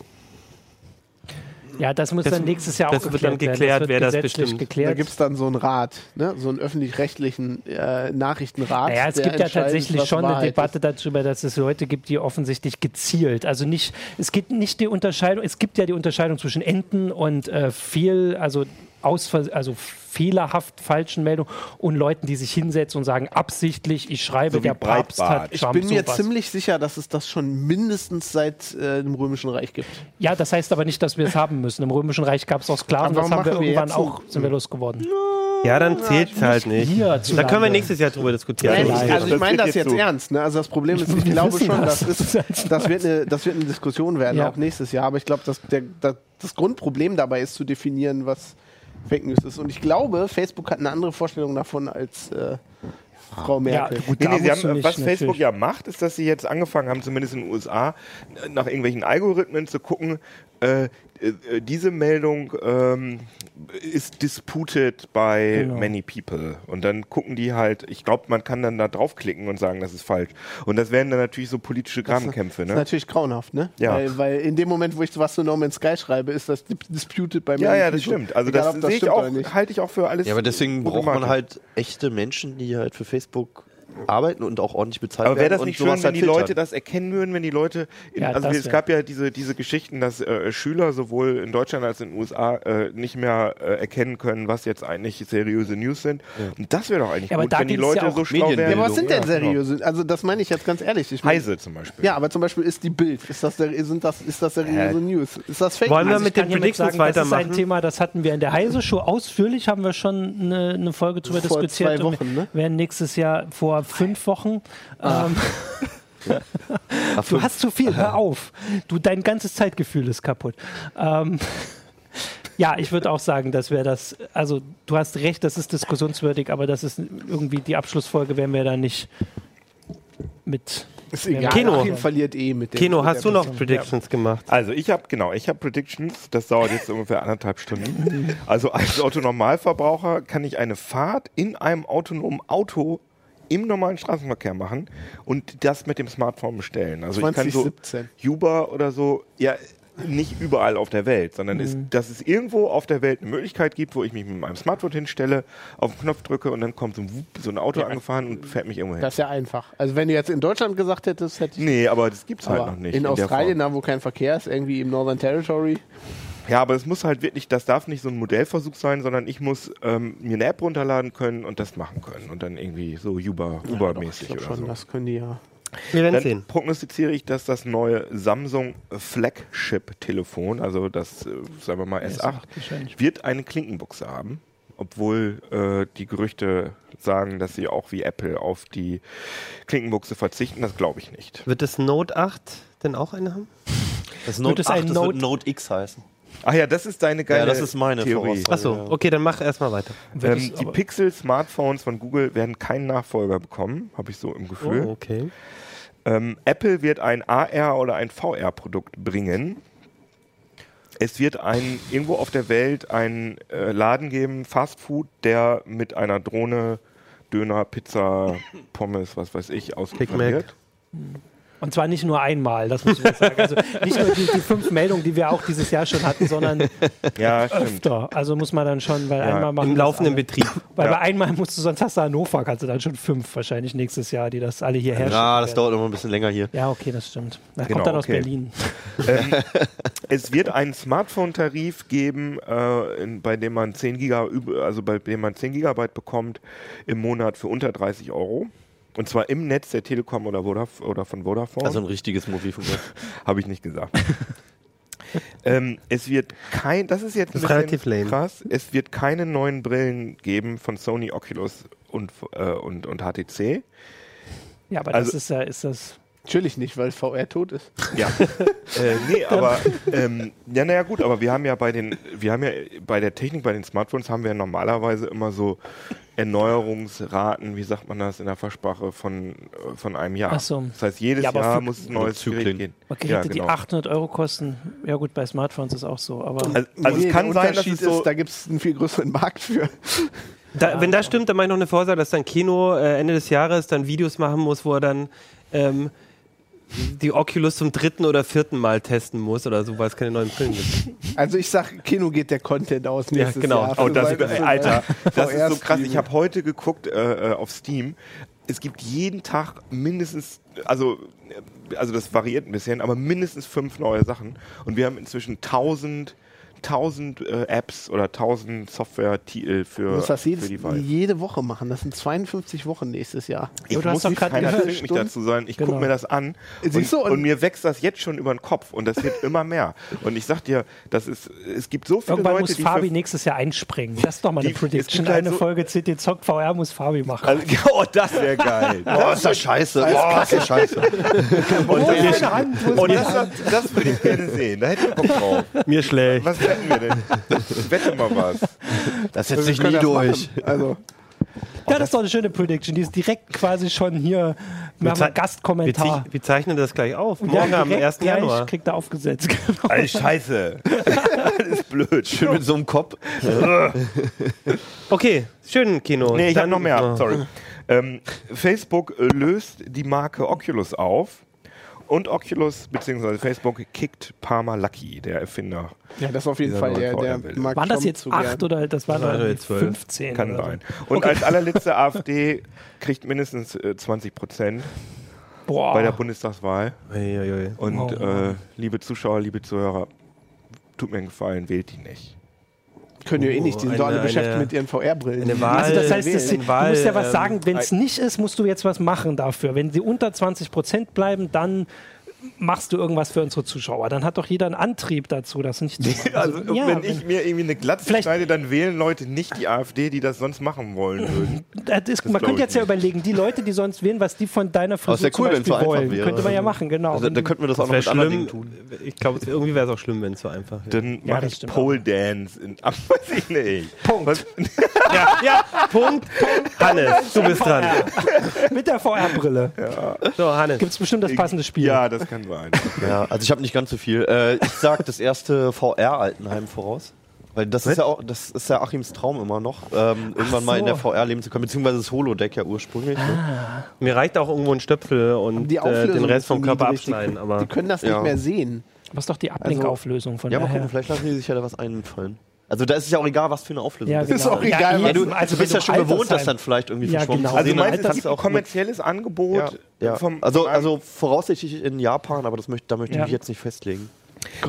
B: Ja, das muss
C: Das-
B: dann nächstes Jahr
C: das
B: auch
C: wird dann
B: geklärt
C: geklärt,
B: werden.
C: wer das bestimmt.
B: geklärt.
F: Da gibt es dann so einen Rat, ne? so einen öffentlich-rechtlichen äh, Nachrichtenrat.
B: Naja, es
F: der
B: gibt ja tatsächlich schon eine
F: Wahrheit
B: Debatte darüber, dass es Leute gibt, die offensichtlich gezielt, also nicht, es gibt nicht die Unterscheidung, es gibt ja die Unterscheidung zwischen Enten und äh, fehl, also Ausver also fehlerhaft falschen Meldungen und Leuten, die sich hinsetzen und sagen, absichtlich, ich schreibe,
A: So
B: der Papst hat
F: Ich
B: Trump
F: bin mir
B: sowas.
F: ziemlich sicher, dass es das schon mindestens seit äh, dem Römischen Reich gibt.
B: Ja, das heißt aber nicht, dass wir es haben müssen. Im Römischen Reich gab es auch Sklaven, das haben wir
F: wir
B: irgendwann auch, sind wir losgeworden.
C: Ja, dann zählt es halt nicht.
B: hier
C: Da können wir nächstes Jahr drüber diskutieren.
F: Nein, ich,
A: wird-
F: also ich meine das
A: jetzt
F: jetzt
A: so.
F: ernst. Ne? Also das Problem ist, ich glaube schon,
B: das.
F: das, ist, das, wird eine, das wird eine Diskussion werden,
B: Ja.
F: auch nächstes Jahr. Aber ich glaube, das, das Grundproblem dabei ist zu definieren, was Fake News ist. Und ich glaube, Facebook hat eine andere Vorstellung davon als äh, Frau Merkel.
B: gut,
A: Nee, nee, haben,
B: nicht,
A: was Facebook
B: natürlich.
A: ja macht, ist, dass sie jetzt angefangen haben, zumindest in den USA, nach irgendwelchen Algorithmen zu gucken, äh, äh, diese Meldung ähm, ist disputed by
B: Genau.
A: many people. Und dann gucken die halt, ich glaube, man kann dann da draufklicken und sagen, das ist falsch. Und das wären dann natürlich so politische Grabenkämpfe.
F: Das ist
A: Ne?
F: natürlich grauenhaft, ne?
A: Ja.
F: Weil, weil in dem Moment, wo ich was zu No Man's Sky schreibe, ist das dis- disputed
A: Ja,
F: many
A: ja, das
F: people.
A: stimmt. Also
F: Egal,
A: das,
F: ob
A: sehe ich auch, halte ich auch für alles.
D: Ja, aber deswegen braucht man halt echte Menschen, die halt für Facebook arbeiten und auch ordentlich bezahlt
A: Aber wäre
D: werden.
A: das nicht schön, wenn
D: halt
A: die
D: filtern.
A: Leute das erkennen würden, wenn die Leute, in,
B: Ja,
A: also es gab ja diese, diese Geschichten, dass äh, Schüler sowohl in Deutschland als in den USA äh, nicht mehr äh, erkennen können, was jetzt eigentlich seriöse News sind. Und das wäre doch eigentlich
B: Ja, aber
A: gut,
B: da
A: wenn die Leute
B: ja
A: so schlau
D: Medien-
A: wären.
F: Ja, aber was sind denn
A: Ja, genau.
F: seriöse? Also das meine ich jetzt ganz ehrlich. Ich meine-
A: Heise zum Beispiel.
F: Ja, aber zum Beispiel ist die Bild, ist das, der, sind das, ist das seriöse
A: Äh,
F: News? Ist das Fake
C: Wollen wir
F: News?
C: mit den Predictions
B: sagen, Das ist
C: weitermachen?
B: ein Thema, das hatten wir in der Heise Show ausführlich, haben wir schon eine, eine Folge drüber
F: Vor
B: diskutiert.
F: zwei
B: und
F: Wochen,
B: wir
F: ne?
B: werden nächstes Jahr vor fünf Wochen. Ähm,
D: Ach,
B: du hast zu viel, hör auf. Du, dein ganzes Zeitgefühl ist kaputt. Ähm, ja, ich würde auch sagen, dass wir das, also du hast recht, das ist diskussionswürdig, aber das ist irgendwie die Abschlussfolge, werden wir da nicht mit.
F: Ist egal.
C: Keno.
F: Achim verliert eh mit dem.
C: Keno,
F: mit
C: hast du noch. Predictions gemacht?
A: Also ich habe genau, ich habe Predictions. Das dauert jetzt ungefähr anderthalb Stunden. Also als Autonormalverbraucher kann ich eine Fahrt in einem autonomen Auto im normalen Straßenverkehr machen und das mit dem Smartphone bestellen. Also ich kann so
F: 2017.
A: Uber oder so, ja nicht überall auf der Welt, sondern es, dass es irgendwo auf der Welt eine Möglichkeit gibt, wo ich mich mit meinem Smartphone hinstelle, auf den Knopf drücke und dann kommt so ein, so ein Auto angefahren und fährt mich irgendwo hin.
F: Das ist ja einfach. Also wenn du jetzt in Deutschland gesagt hättest, hätte ich.
A: Nee, aber das gibt's halt
F: aber
A: noch nicht.
F: in
A: der
F: Australien, da wo kein Verkehr ist, irgendwie im Northern Territory.
A: Ja, aber es muss halt wirklich, das darf nicht so ein Modellversuch sein, sondern ich muss ähm, mir eine App runterladen können und das machen können und dann irgendwie so Uber,
F: Ich
A: Uber-mäßig
F: glaube
A: oder
F: schon,
A: so.
F: das können die ja.
C: Wir werden
A: Dann
C: sehen.
A: prognostiziere ich, dass das neue Samsung Flagship-Telefon, also das, äh, sagen wir mal S8,
B: wahrscheinlich.
A: wird eine Klinkenbuchse haben. Obwohl äh, die Gerüchte sagen, dass sie auch wie Apple auf die Klinkenbuchse verzichten, das glaube ich nicht.
C: Wird das Note 8 denn auch eine haben?
D: Das
B: Wird
D: Note
B: es ein
D: 8, das
B: Note-
D: wird Note X heißen.
A: Ach ja, das ist deine geile
D: Ja, das ist meine
A: Theorie.
C: Achso,
D: ja.
C: okay, dann mach erstmal weiter.
A: Ähm, die Pixel-Smartphones von Google werden keinen Nachfolger bekommen, habe ich so im Gefühl.
C: Oh, okay.
A: Ähm, Apple wird ein AR oder ein VR-Produkt bringen. Es wird ein, irgendwo auf der Welt einen äh, Laden geben, Fast Food, der mit einer Drohne Döner, Pizza, Pommes, was weiß ich, wird.
B: Und zwar nicht nur einmal, das muss ich jetzt sagen. Also nicht nur die, die fünf Meldungen, die wir auch dieses Jahr schon hatten, sondern
A: Ja, stimmt.
B: öfter. Also muss man dann schon, weil
A: Ja,
B: einmal machen
C: Im laufenden
B: alle.
C: Betrieb.
B: Weil
A: Ja.
B: bei einmal musst du, sonst hast du Hannover, kannst du dann schon fünf wahrscheinlich nächstes Jahr, die das alle hierher
D: Ja, das
B: schicken
D: dauert noch ein bisschen länger hier.
B: Ja, okay, das stimmt. Das
A: Genau,
B: kommt dann aus
A: okay.
B: Berlin.
A: ähm, es wird einen Smartphone-Tarif geben, äh, in, bei dem man 10 Giga, üb- also bei dem man 10 Gigabyte bekommt im Monat für unter 30 Euro. Und zwar im Netz der Telekom oder, Vodaf oder von Vodafone.
D: Also ein richtiges Mobilfunknetz.
A: Habe ich nicht gesagt. ähm, es wird kein, das ist jetzt ein
C: Das ist
A: bisschen
C: relativ lame.
A: krass, es wird keine neuen Brillen geben von Sony, Oculus und, äh, und, und HTC.
B: Ja, aber
A: Also-
B: das ist ja, ist das.
F: Natürlich nicht, weil VR tot ist.
A: Ja. äh, nee, aber ähm, ja, naja gut, aber wir haben ja bei den, wir haben ja bei der Technik, bei den Smartphones haben wir ja normalerweise immer so Erneuerungsraten, wie sagt man das in der Fachsprache, von, äh, von einem Jahr.
B: Ach so.
A: Das heißt, jedes
B: Ja,
A: Jahr muss ein neues
D: Zyklen.
A: Gerät gehen.
B: Okay,
A: Ja,
B: hätte
A: genau.
B: die 800 Euro kosten. Ja gut, bei Smartphones ist auch so, aber
A: Also, also
F: Nee,
A: es kann
F: der
A: sein, dass
F: Unterschied
A: es so,
F: ist, da gibt es einen viel größeren Markt für.
C: Da, wenn das stimmt, dann mache ich noch eine Vorsage, dass dann Kino äh, Ende des Jahres dann Videos machen muss, wo er dann ähm, die Oculus zum dritten oder vierten Mal testen muss oder so, weil es keine neuen Brillen gibt.
F: Also ich sag, Kino geht der Content aus
C: Ja,
F: nächstes
C: genau.
F: Jahr.
A: Oh, das, ey, Alter, das ist so krass. Ich habe heute geguckt äh, äh, auf Steam. Es gibt jeden Tag mindestens, also, äh, also das variiert ein bisschen, aber mindestens fünf neue Sachen. Und wir haben inzwischen 1000, 1000 äh, Apps oder 1000 Software-Titel
F: Du
A: für,
F: musst das
A: für
F: jedes, jede Woche machen. Das sind 52 Wochen nächstes Jahr.
A: Ich
B: du hast
A: muss
B: doch
A: keiner zwingt mich dazu sein. Ich
B: Genau.
A: gucke mir das an und,
F: du, und-
A: und mir wächst das jetzt schon über den Kopf und das wird immer mehr. Und ich sag dir, das ist, es gibt so viele
B: Irgendwann
A: Leute,
B: muss
A: die
B: Fabi nächstes Jahr einspringen. Das ist doch mal eine
A: Die-
B: Prediction.
A: halt
B: Eine
A: so-
B: Folge CT Zock VR muss Fabi machen.
A: also, oh, das wäre geil.
D: Boah, ist das scheiße. Boah, ist das scheiße.
B: Hand? Wo ist
A: Und das, das würde ich gerne sehen. Da hätte ich Bock drauf.
C: Mir schlecht.
A: Was wetten wir denn? Wette mal was.
D: Das setzt sich
F: Wir können
D: nie durch.
F: Also,
B: Ja, das ist doch eine schöne Prediction. Die ist direkt quasi schon hier. Wir haben
C: zei-
B: einen Gastkommentar.
C: Wir, wir zeichnen das gleich auf.
B: Ja,
C: Morgen am
B: direkt
C: 1.
B: gleich
C: Januar.
B: kriegt er aufgesetzt. Genau.
A: Alles scheiße. Alles blöd.
D: Schön mit so einem Kopf.
C: Okay, schön Kino.
A: Nee, ich habe noch mehr.
C: Oh.
A: Sorry. Ähm, Facebook löst die Marke Oculus auf. Und Oculus bzw. Facebook kickt Parma Lucky, der Erfinder.
F: ja, das auf jeden Fall. Der, der mag
B: Waren das jetzt acht oder das war
C: Das war
B: dann
C: zwölf.
B: 15?
A: Kann sein. Und als allerletzte AfD kriegt mindestens äh, 20 Prozent.
B: Boah.
A: bei der Bundestagswahl.
C: Uiuiui.
A: Und
B: Oh,
A: äh, liebe Zuschauer, liebe Zuhörer, tut mir einen Gefallen, wählt die nicht.
F: Können wir eh nicht. Die sind doch alle beschäftigt
C: eine-
F: mit ihren VR-Brillen.
C: eine Wahl-
B: also das heißt, das, du
C: Wahl,
B: musst ja was
C: ähm,
B: sagen, wenn es nicht ist, musst du jetzt was machen dafür. Wenn sie unter 20 Prozent bleiben, dann machst du irgendwas für unsere Zuschauer. Dann hat doch jeder einen Antrieb dazu, das nicht zu machen.
A: Also,
B: ja,
A: wenn ich mir irgendwie eine Glatze
B: Vielleicht-
A: schneide, dann wählen Leute nicht die AfD, die das sonst machen wollen würden.
B: das ist, man könnte jetzt ja
A: nicht.
B: überlegen, die Leute, die sonst wählen, was die von deiner Frisur zum
D: cool, wenn es
B: Beispiel wollen.
D: wäre.
B: Könnte man ja machen, genau.
D: Also,
B: Wenn
D: da
B: die-
D: könnten wir das auch
C: Das
D: noch
C: wäre
D: mit anderen
C: schlimm.
D: Dingen tun.
C: Ich glaube, irgendwie wäre es auch schlimm, wenn es so einfach wäre.
A: Dann
B: Ja,
A: mache ich Pole Dance. In, ach, weiß ich nicht.
B: Punkt.
A: Was,
C: Ja, ja, Punkt. Hannes, du bist dran.
B: Mit der VR-Brille.
C: So, Hannes.
B: Gibt es bestimmt das passende Spiel.
A: ja, das kann sein.
D: Ja, also ich habe nicht ganz so viel. Äh, ich sag das erste VR-Altenheim voraus. Weil das ist ja auch, das ist ja Achims Traum immer noch, ähm, irgendwann mal in der
B: so.
D: VR leben zu können, beziehungsweise das Holodeck ja ursprünglich. Ne?
C: Mir reicht auch irgendwo ein Stöpsel und
F: Die
C: äh, den Rest
F: so
C: vom Körper abschneiden. Aber
F: Die können das
D: Ja.
F: nicht mehr sehen.
B: Was ist doch die Ablenkauflösung von
D: Ja, mal
B: daher.
D: gucken, vielleicht lassen die sich ja da was einfallen. Also da ist es ja auch egal, was für eine Auflösung
B: Ja,
D: das
B: genau.
F: ist auch egal,
B: Ja, du,
D: Du
B: also
D: bist ja schon
B: du
D: gewohnt, das
B: Altersheim-
D: dann vielleicht irgendwie
B: Ja,
D: verschwommen
B: genau.
D: zu
A: Also du meinst,
D: das
A: es gibt
D: ist
A: ein
D: auch
A: kommerzielles Angebot
D: ja, ja.
A: vom,
D: also, also voraussichtlich in Japan, aber das möchte, da möchte ich mich jetzt nicht festlegen.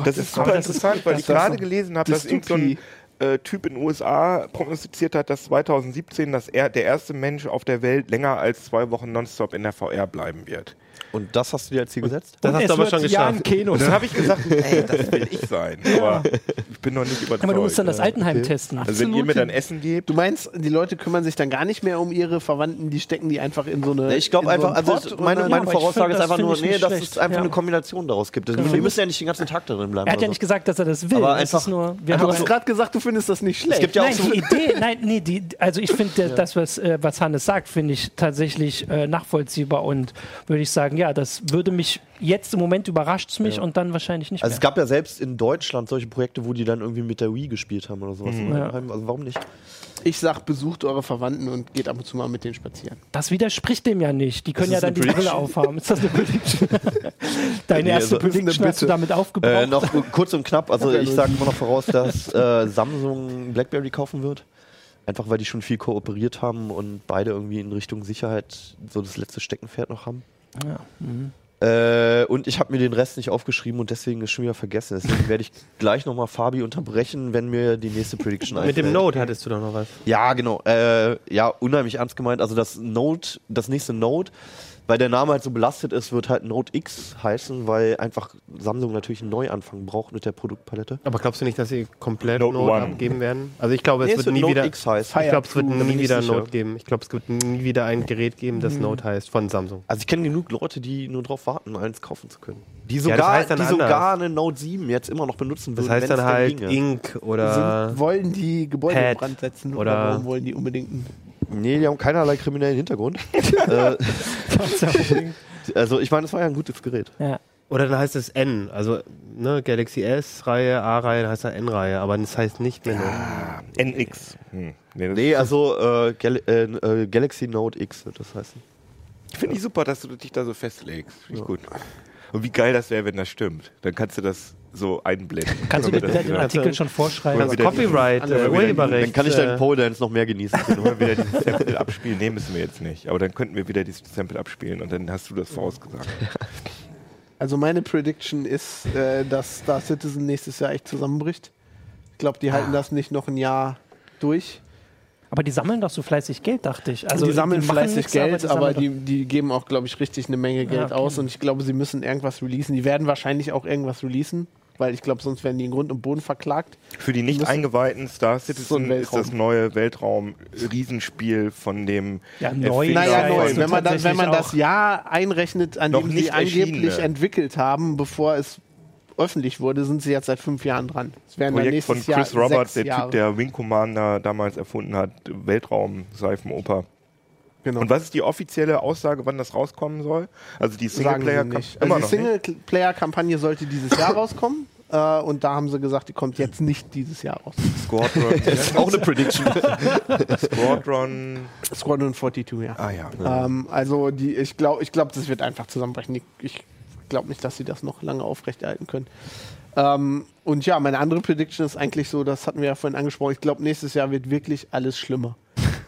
A: das ist
B: aber
A: super
B: das ist-
A: interessant, weil
F: das
A: ich
F: ist
A: gerade
F: so
A: gelesen habe, dass irgend so ein äh, Typ in den USA prognostiziert hat, dass 2017 dass er, der erste Mensch auf der Welt länger als zwei Wochen nonstop in der VR bleiben wird.
D: Und das hast du dir als Ziel gesetzt?
C: das
B: Und
C: hast du aber schon
B: ja
C: geschafft.
B: ein Kino.
A: Und dann habe ich gesagt, ey, das will ich sein. Aber ich bin noch nicht überzeugt.
B: Aber du musst dann das
A: Ja.
B: Altenheim testen.
A: Also wenn ihr mir dann Essen gebt,
F: Du meinst, die Leute kümmern sich dann gar nicht mehr um ihre Verwandten, die stecken die einfach in so eine.
D: Ich glaube
F: so
D: einfach, also meine, meine
B: ich
D: Voraussage
B: find,
D: ist einfach nur, nee, dass
B: schlecht.
D: es einfach
B: Ja.
D: eine Kombination daraus gibt. Also, Wir müssen ja nicht den ganzen Tag darin bleiben.
B: Er hat ja
D: oder
B: nicht gesagt, dass er das will.
D: Aber
B: es ist
D: einfach-
B: nur, wir
F: Du
B: haben
F: hast gerade gesagt, du findest das nicht schlecht.
D: Es gibt ja auch
B: Nein,
D: so
B: die Idee, nein, nee, die, also ich finde das, was, äh, was Hannes sagt, finde ich tatsächlich äh, nachvollziehbar und würde ich sagen, ja, das würde mich jetzt im Moment überrascht es mich und dann wahrscheinlich nicht
D: Also es
B: mehr.
D: gab ja selbst in Deutschland solche Projekte, wo die dann irgendwie mit der Wii gespielt haben oder sowas.
B: Ja.
D: Also warum nicht?
F: Ich sag, besucht eure Verwandten und geht ab und zu mal mit denen spazieren.
B: Das widerspricht dem ja nicht. Die können ja dann die Brille aufhaben. Ist das eine Prediction? Deine
D: Nee,
B: erste
D: also-
B: Prediction hast du damit aufgebraucht?
D: Äh, noch kurz und knapp, also
F: Ja,
D: ich sage immer noch voraus, dass äh, Samsung Blackberry kaufen wird. Einfach weil die schon viel kooperiert haben und beide irgendwie in Richtung Sicherheit so das letzte Steckenpferd noch haben.
B: Ja, mhm.
D: Äh, und ich habe mir den Rest nicht aufgeschrieben und deswegen ist schon wieder vergessen. Deswegen werde ich gleich nochmal Fabi unterbrechen, wenn mir die nächste Prediction
C: Mit dem
D: einfällt.
C: Note hattest du doch noch was.
D: Ja, genau. Äh, ja, unheimlich ernst gemeint. Also das Note, das nächste Note, weil der Name halt so belastet ist, wird halt Note X heißen, weil einfach Samsung natürlich einen Neuanfang braucht mit der Produktpalette.
C: Aber glaubst du nicht, dass sie komplett
A: Note
C: Note, abgeben werden? Also ich glaube, es
D: Nee,
C: wird nie
D: Note
C: wieder.
D: X heißen.
C: Ich glaube, es wird nie wieder
D: sicher.
C: Note geben. Ich glaube, es wird nie wieder ein Gerät geben, das Note heißt von Samsung.
D: Also ich kenne genug Leute, die nur darauf warten, eins kaufen zu können. Die
C: Ja,
D: sogar,
C: das heißt
D: die sogar eine Note 7 jetzt immer noch benutzen
C: Das
D: würden,
C: heißt
D: wenn's
C: dann halt. Ink oder.
F: Sind, wollen die Gebäude in Brand setzen oder,
C: oder-
F: warum wollen die unbedingt einen
D: Nee, die haben keinerlei kriminellen Hintergrund. äh, also ich meine, das war ja ein gutes Gerät.
B: ja.
C: Oder dann heißt es N. Also ne, Galaxy S-Reihe, A-Reihe, dann heißt dann N-Reihe. Aber das heißt nicht mehr Note.
A: Ah, NX. Hm. Nee,
D: Nee, also äh, Gal äh, äh, Galaxy Note X wird das heißen.
A: Finde ich super, dass du dich da so festlegst. Finde ich gut. Und wie geil das wäre, wenn das stimmt. Dann kannst du das so einblenden.
B: Kannst du
A: das
B: den Artikel schon vorschreiben?
A: Also
C: Copyright,
A: alle
C: äh, Urheberrecht.
D: Dann kann ich
C: äh,
D: deinen Pole Dance noch mehr genießen.
A: Dann wir wieder dieses Sample abspielen. Nee, müssen wir jetzt nicht. Aber dann könnten wir wieder dieses Sample abspielen und dann hast du das vorausgesagt.
F: Also meine Prediction ist, äh, dass Star Citizen nächstes Jahr echt zusammenbricht. Ich glaube, die
B: Ah.
F: halten das nicht noch ein Jahr durch.
B: Aber die sammeln doch so fleißig Geld, dachte ich. Also
F: die sammeln
B: machen
F: fleißig
B: nichts,
F: Geld,
B: die
F: aber, die, die geben auch, glaube ich, richtig eine Menge Geld
B: okay.
F: aus. Und ich glaube, sie müssen irgendwas releasen. Die werden wahrscheinlich auch irgendwas releasen, weil ich glaube, sonst werden die in Grund und Boden verklagt.
A: Für die nicht eingeweihten Star
F: So
A: Citizen
F: ein
A: ist das neue Weltraum-Riesenspiel von dem
B: Ja, neu.
F: Naja,
B: Ja,
F: neu. Wenn man, das, wenn man das Jahr einrechnet, an
A: Noch
F: dem sie
A: nicht
F: angeblich entwickelt haben, bevor es öffentlich wurde, sind sie jetzt seit fünf Jahren dran. Werden dann
A: Projekt von Chris
F: Jahr
A: Roberts, der
F: Jahre.
A: Typ, der Wing Commander damals erfunden hat, Weltraum-Seifenoper.
F: Genau.
A: Und was ist die offizielle Aussage, wann das rauskommen soll? Also die
F: Also die. Singleplayer-Kampagne sollte dieses Jahr rauskommen. Äh, und da haben sie gesagt, die kommt jetzt nicht dieses Jahr raus.
A: Squadron,
D: Auch eine Prediction.
A: Squadron,
F: Squadron 42, ja.
A: ah ja.
F: Ähm, also die, ich glaube, ich glaub, das wird einfach zusammenbrechen. Ich, ich glaube nicht, dass sie das noch lange aufrechterhalten können. Ähm, und ja, meine andere Prediction ist eigentlich so, das hatten wir ja vorhin angesprochen, ich glaube, nächstes Jahr wird wirklich alles schlimmer.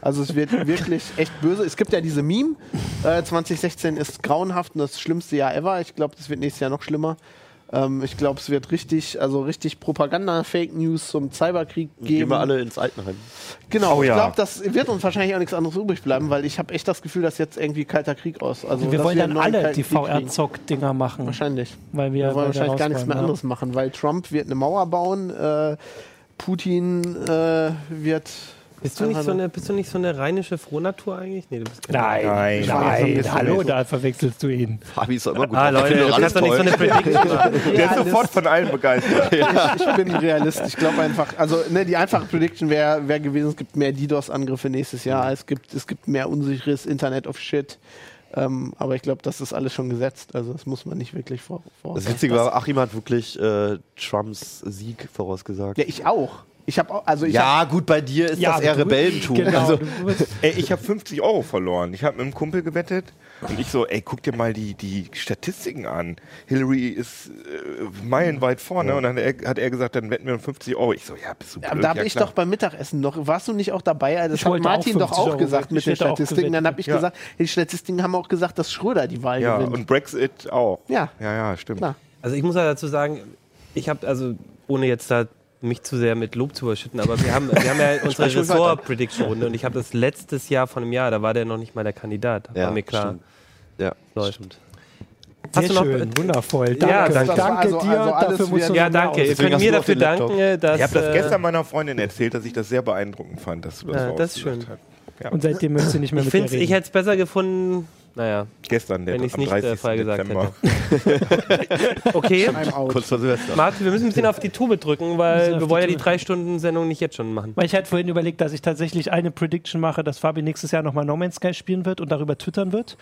F: Also es wird wirklich echt böse. Es gibt ja diese Meme, äh, 2016 ist grauenhaft und das schlimmste Jahr ever. Ich glaube, das wird nächstes Jahr noch schlimmer. Ähm, ich glaube, es wird richtig, also richtig Propaganda, Fake News zum Cyberkrieg
D: Gehen
F: geben.
D: wir alle ins Altenheim.
F: Genau,
A: Oh
F: ich
A: ja.
F: glaube, das wird uns wahrscheinlich auch nichts anderes übrig bleiben, weil ich habe echt das Gefühl, dass jetzt irgendwie kalter Krieg aus. Also
B: wir wollen
F: einen
B: dann alle
F: kalten
B: die. VR-Zock-Dinger machen.
F: Wahrscheinlich.
B: Weil wir,
F: Wir wollen wahrscheinlich gar nichts mehr
B: ja.
F: anderes machen, weil Trump wird eine Mauer bauen, äh, Putin äh, wird.
C: Bist du, nicht so eine, bist du nicht so eine rheinische Frohnatur eigentlich? Nee, du bist keine.
B: Nein,
A: Nein,
B: nein,
F: nein.
B: hallo, da verwechselst du ihn.
D: Fabi ist doch immer gut.
C: Ah,
D: drauf.
C: Leute, du kannst doch nicht so eine Prediction machen.
A: Der ist sofort von allen begeistert.
F: Ich, ich bin Realist. Ich glaube einfach, also ne, die einfache Prediction wäre wär gewesen, es gibt mehr DDoS-Angriffe nächstes Jahr, es gibt, es gibt mehr unsicheres Internet of Shit. Ähm, aber ich glaube, das ist alles schon gesetzt. Also das muss man nicht wirklich vor. vor
D: Das Witzige war, Achim hat wirklich äh, Trumps Sieg vorausgesagt.
F: Ja, ich auch. Ich habe auch, also ich
D: Ja, gut, bei dir ist
B: Ja,
D: das eher Rebellentum.
B: Genau,
D: Also,
A: Ey, ich habe 50 Euro verloren. Ich habe mit einem Kumpel gewettet und ich so, ey, guck dir mal die, die Statistiken an. Hillary ist äh, meilenweit vorne und dann hat er, hat er gesagt, dann wetten wir um 50 Euro. Ich so, ja, bist du blöd?
F: Aber da habe
A: ja,
F: ich doch beim Mittagessen noch, warst du nicht auch dabei? Also Das
B: Ich
F: hat
B: wollte
F: Martin
B: auch
F: doch
B: 50
F: auch
B: Euro
F: gesagt mit den Statistiken. Dann habe ich
A: Ja.
F: gesagt, die Statistiken haben auch gesagt, dass Schröder die Wahl
A: Ja,
F: gewinnt.
A: und Brexit auch.
F: Ja.
A: Ja, ja, stimmt.
F: Klar.
C: Also ich muss ja dazu sagen, ich habe also, ohne jetzt da mich zu sehr mit Lob zu überschütten, aber wir haben, wir haben ja unsere. Ressort-Prediction-Runde und ich habe das letztes Jahr von einem Jahr, da war der noch nicht mal der Kandidat.
D: Ja,
C: war mir klar.
D: stimmt. ja,
C: Läuft.
D: stimmt.
B: Sehr
C: Hast du noch-
B: schön, wundervoll. Danke,
C: Ja, danke.
B: Danke
F: also-
B: dir.
F: also alles
B: dafür musst du
C: Ja, danke. Ihr könnt mir dafür danken, äh, dass.
A: Ich habe das
C: äh,
A: gestern meiner Freundin erzählt, dass ich das sehr beeindruckend fand, dass du das
C: Ja, das ist schön.
A: hast. Ja.
B: Und seitdem möchtest du nicht mehr
C: Ich
B: mit mir reden.
C: ich hätte es besser gefunden. Naja,
A: Gestern, der
C: wenn ich es nicht äh,
A: 30.
C: vorher gesagt hätte. Okay.
D: Kurz vor Silvester.
C: Martin, wir müssen ein bisschen auf die Tube drücken,
B: Wir
C: weil wir
B: die
C: wollen ja die drei Stunden Sendung nicht jetzt schon machen.
B: Weil ich hatte vorhin überlegt, dass ich tatsächlich eine Prediction mache, dass Fabi nächstes Jahr nochmal No Man's Sky spielen wird und darüber twittern wird.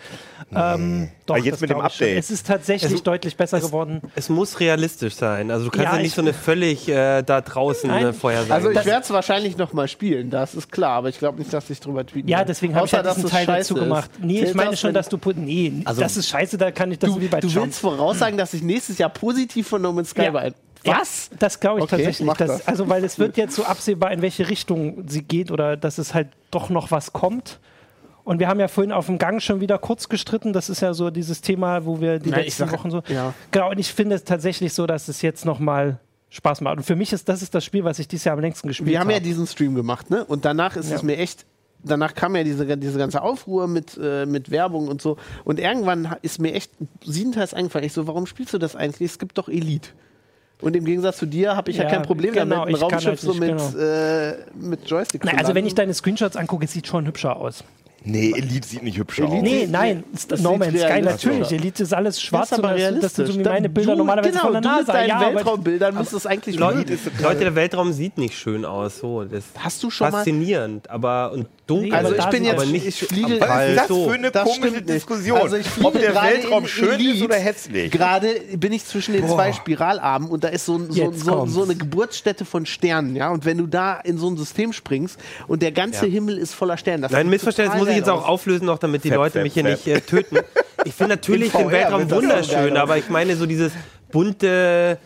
B: Ähm, doch,
A: Ah, jetzt mit dem
B: schon.
A: Update.
B: Es ist tatsächlich
C: Also,
B: deutlich besser geworden.
C: Es muss realistisch sein. Also du kannst
B: Ja,
C: ja, nicht
B: ich-
C: so eine völlig äh, da draußen
B: Nein.
C: äh, Vorhersage
F: Also ich werde es wahrscheinlich noch mal spielen, das ist klar, aber ich glaube nicht, dass ich drüber tweeten
B: Ja, deswegen habe ich ja diesen
F: dass es
B: Teil dazu gemacht. Nee, ich meine schon,
F: wenn-
B: dass du. Nee,
D: Also-
B: das ist scheiße, da kann ich das
F: Du,
B: wie bei
F: du
B: Trump.
F: willst voraussagen, dass ich nächstes Jahr positiv von No Man's Sky
B: Ja. Ja,
F: Was?
B: das glaube ich
F: Okay,
B: tatsächlich.
F: mach
B: Das. Also, weil es wird jetzt so absehbar, in welche Richtung sie geht oder dass es halt doch noch was kommt. Und wir haben ja vorhin auf dem Gang schon wieder kurz gestritten. Das ist ja so dieses Thema, wo wir die
F: ich
B: letzten
F: sag-
B: Wochen so.
F: ja.
B: Genau, und ich finde es tatsächlich so, dass es jetzt nochmal Spaß macht. Und für mich ist das ist das Spiel, was ich dieses Jahr am längsten gespielt
F: Wir haben
B: habe.
F: ja diesen Stream gemacht, ne? Und danach ist es mir echt. Danach kam ja diese, diese ganze Aufruhr mit, äh, mit Werbung und so. Und irgendwann ist mir echt siebenteils eingefallen. Ich so, warum spielst du das eigentlich? Es gibt doch Elite. Und im Gegensatz zu dir habe ich ja,
B: Ja,
F: kein Problem
B: genau,
F: damit, ein Raumschiff
B: halt
F: so mit,
B: genau.
F: äh, mit Joystick
B: Na,
F: zu
B: also wenn ich deine Screenshots angucke, es sieht schon hübscher aus.
A: Nee, Elite sieht nicht hübsch
F: Elite
A: aus.
B: Nee, nein,
F: das
B: No Man's Sky
F: realistisch
B: natürlich. Elite ist alles
F: Das
B: schwarz
F: ist aber
B: und das, das sind so wie
F: realistisch.
B: meine
F: Da-
B: Bilder
F: du,
B: normalerweise
F: genau,
B: von der
F: du mit
B: NASA.
F: deinen
B: Ja,
F: Weltraumbildern müsstest es eigentlich
C: Leute,
F: mögen.
C: Leute, der Weltraum sieht nicht schön aus. So, das ist
F: Hast du schon mal...
C: faszinierend, aber und dunkel.
F: Also ich bin jetzt...
C: nicht
F: ich fliege...
A: Was ist das für eine
F: Das
A: komische. Diskussion?
F: Also ich fliege
A: Ob der Weltraum
F: in
A: schön
F: Elite.
A: ist oder hässlich?
F: Gerade bin ich zwischen den zwei Spiralarmen und da ist so, so, so, so eine Geburtsstätte von Sternen, ja. Und wenn du da in so ein System springst und der ganze
C: Ja.
F: Himmel ist voller Sterne, das
C: Nein, Missverständnis muss ich jetzt auch
F: aus.
C: auflösen, noch damit die
A: Fap,
C: Leute
A: fap,
C: mich hier
A: fap.
C: nicht äh, töten. Ich finde natürlich den Weltraum wunderschön, aber ich meine so dieses bunte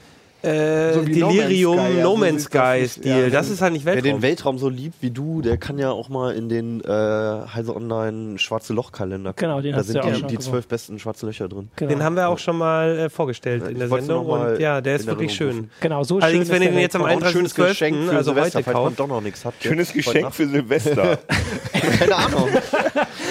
C: äh,
F: So wie No Man's
C: Delirium,
F: Sky, ja,
C: No
F: so
C: Stil.
F: ja,
C: das ist halt nicht
D: Wer
C: Weltraum.
D: den Weltraum so liebt wie du, der kann ja auch mal in den äh, Heise Online Schwarze Loch Kalender gucken.
B: Genau, den
D: Da
B: hast du
D: sind
B: ja auch
D: die, die zwölf besten schwarze Löcher drin.
B: Genau.
C: Den haben wir auch schon mal äh, vorgestellt in
D: Ich
C: der Sendung und ja, der ist
D: in
C: wirklich
D: Erinnerung
C: schön.
D: rufen.
B: Genau, so
C: Allerdings,
B: schön
C: wenn
B: ist
C: ihr
B: der
C: jetzt am
B: Weltraum.
D: Auch ein schönes Geschenk
C: 31.12.,
D: für
C: also
D: Silvester,
C: heute
D: falls man
C: kauft,
D: doch noch nichts hat.
A: Schönes Geschenk für Silvester.
D: Keine Ahnung.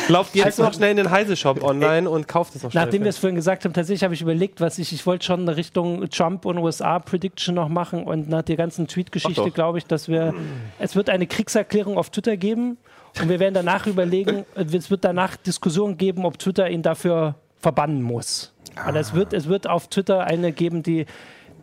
C: lauft jetzt noch schnell in den Heise-Shop online und kauft es noch schnell.
B: Nachdem wir es vorhin gesagt haben, tatsächlich habe ich überlegt, was ich, ich wollte schon eine Richtung Trump und USA-Prediction noch machen und nach der ganzen Tweet-Geschichte glaube ich, dass wir, es wird eine Kriegserklärung auf Twitter geben und wir werden danach überlegen, es wird danach Diskussionen geben, ob Twitter ihn dafür verbannen muss. Weil es wird, es wird auf Twitter eine geben, die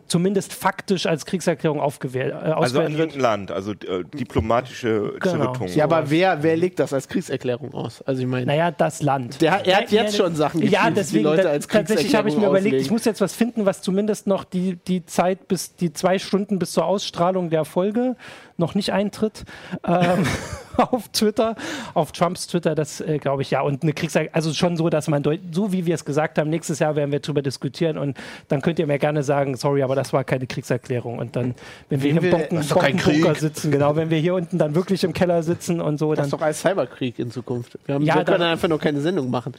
B: zumindest faktisch als Kriegserklärung aufgewählt, äh,
A: Also an irgendein Land, also äh, diplomatische
B: Genau.
A: Zerrüttung.
F: Ja, aber wer, wer legt das als Kriegserklärung aus? Also ich meine,
B: Naja, das Land.
F: Der- er hat jetzt schon Sachen
B: Ja,
F: geschrieben, die
B: deswegen,
F: Leute als
B: tatsächlich habe ich mir
F: Kriegserklärung
B: überlegt, ich
F: auslegen.
B: muss jetzt was finden, was zumindest noch die, die Zeit bis die zwei Stunden bis zur Ausstrahlung der Folge noch nicht eintritt. Ähm, auf Twitter, auf Trumps Twitter, das äh, glaube ich ja. Und eine Kriegserklärung, also schon so, dass man, deut- so wie wir es gesagt haben, nächstes Jahr werden wir darüber diskutieren und dann könnt ihr mir gerne sagen, sorry, aber das war keine Kriegserklärung. Und dann, wenn wir hier im
F: das Krieg.
B: sitzen, genau, wenn wir hier unten dann wirklich im Keller sitzen und so,
F: Das
B: dann
F: ist doch als Cyberkrieg in Zukunft. Wir, haben,
B: Ja,
F: wir können
B: dann-
F: einfach nur keine Sendung machen.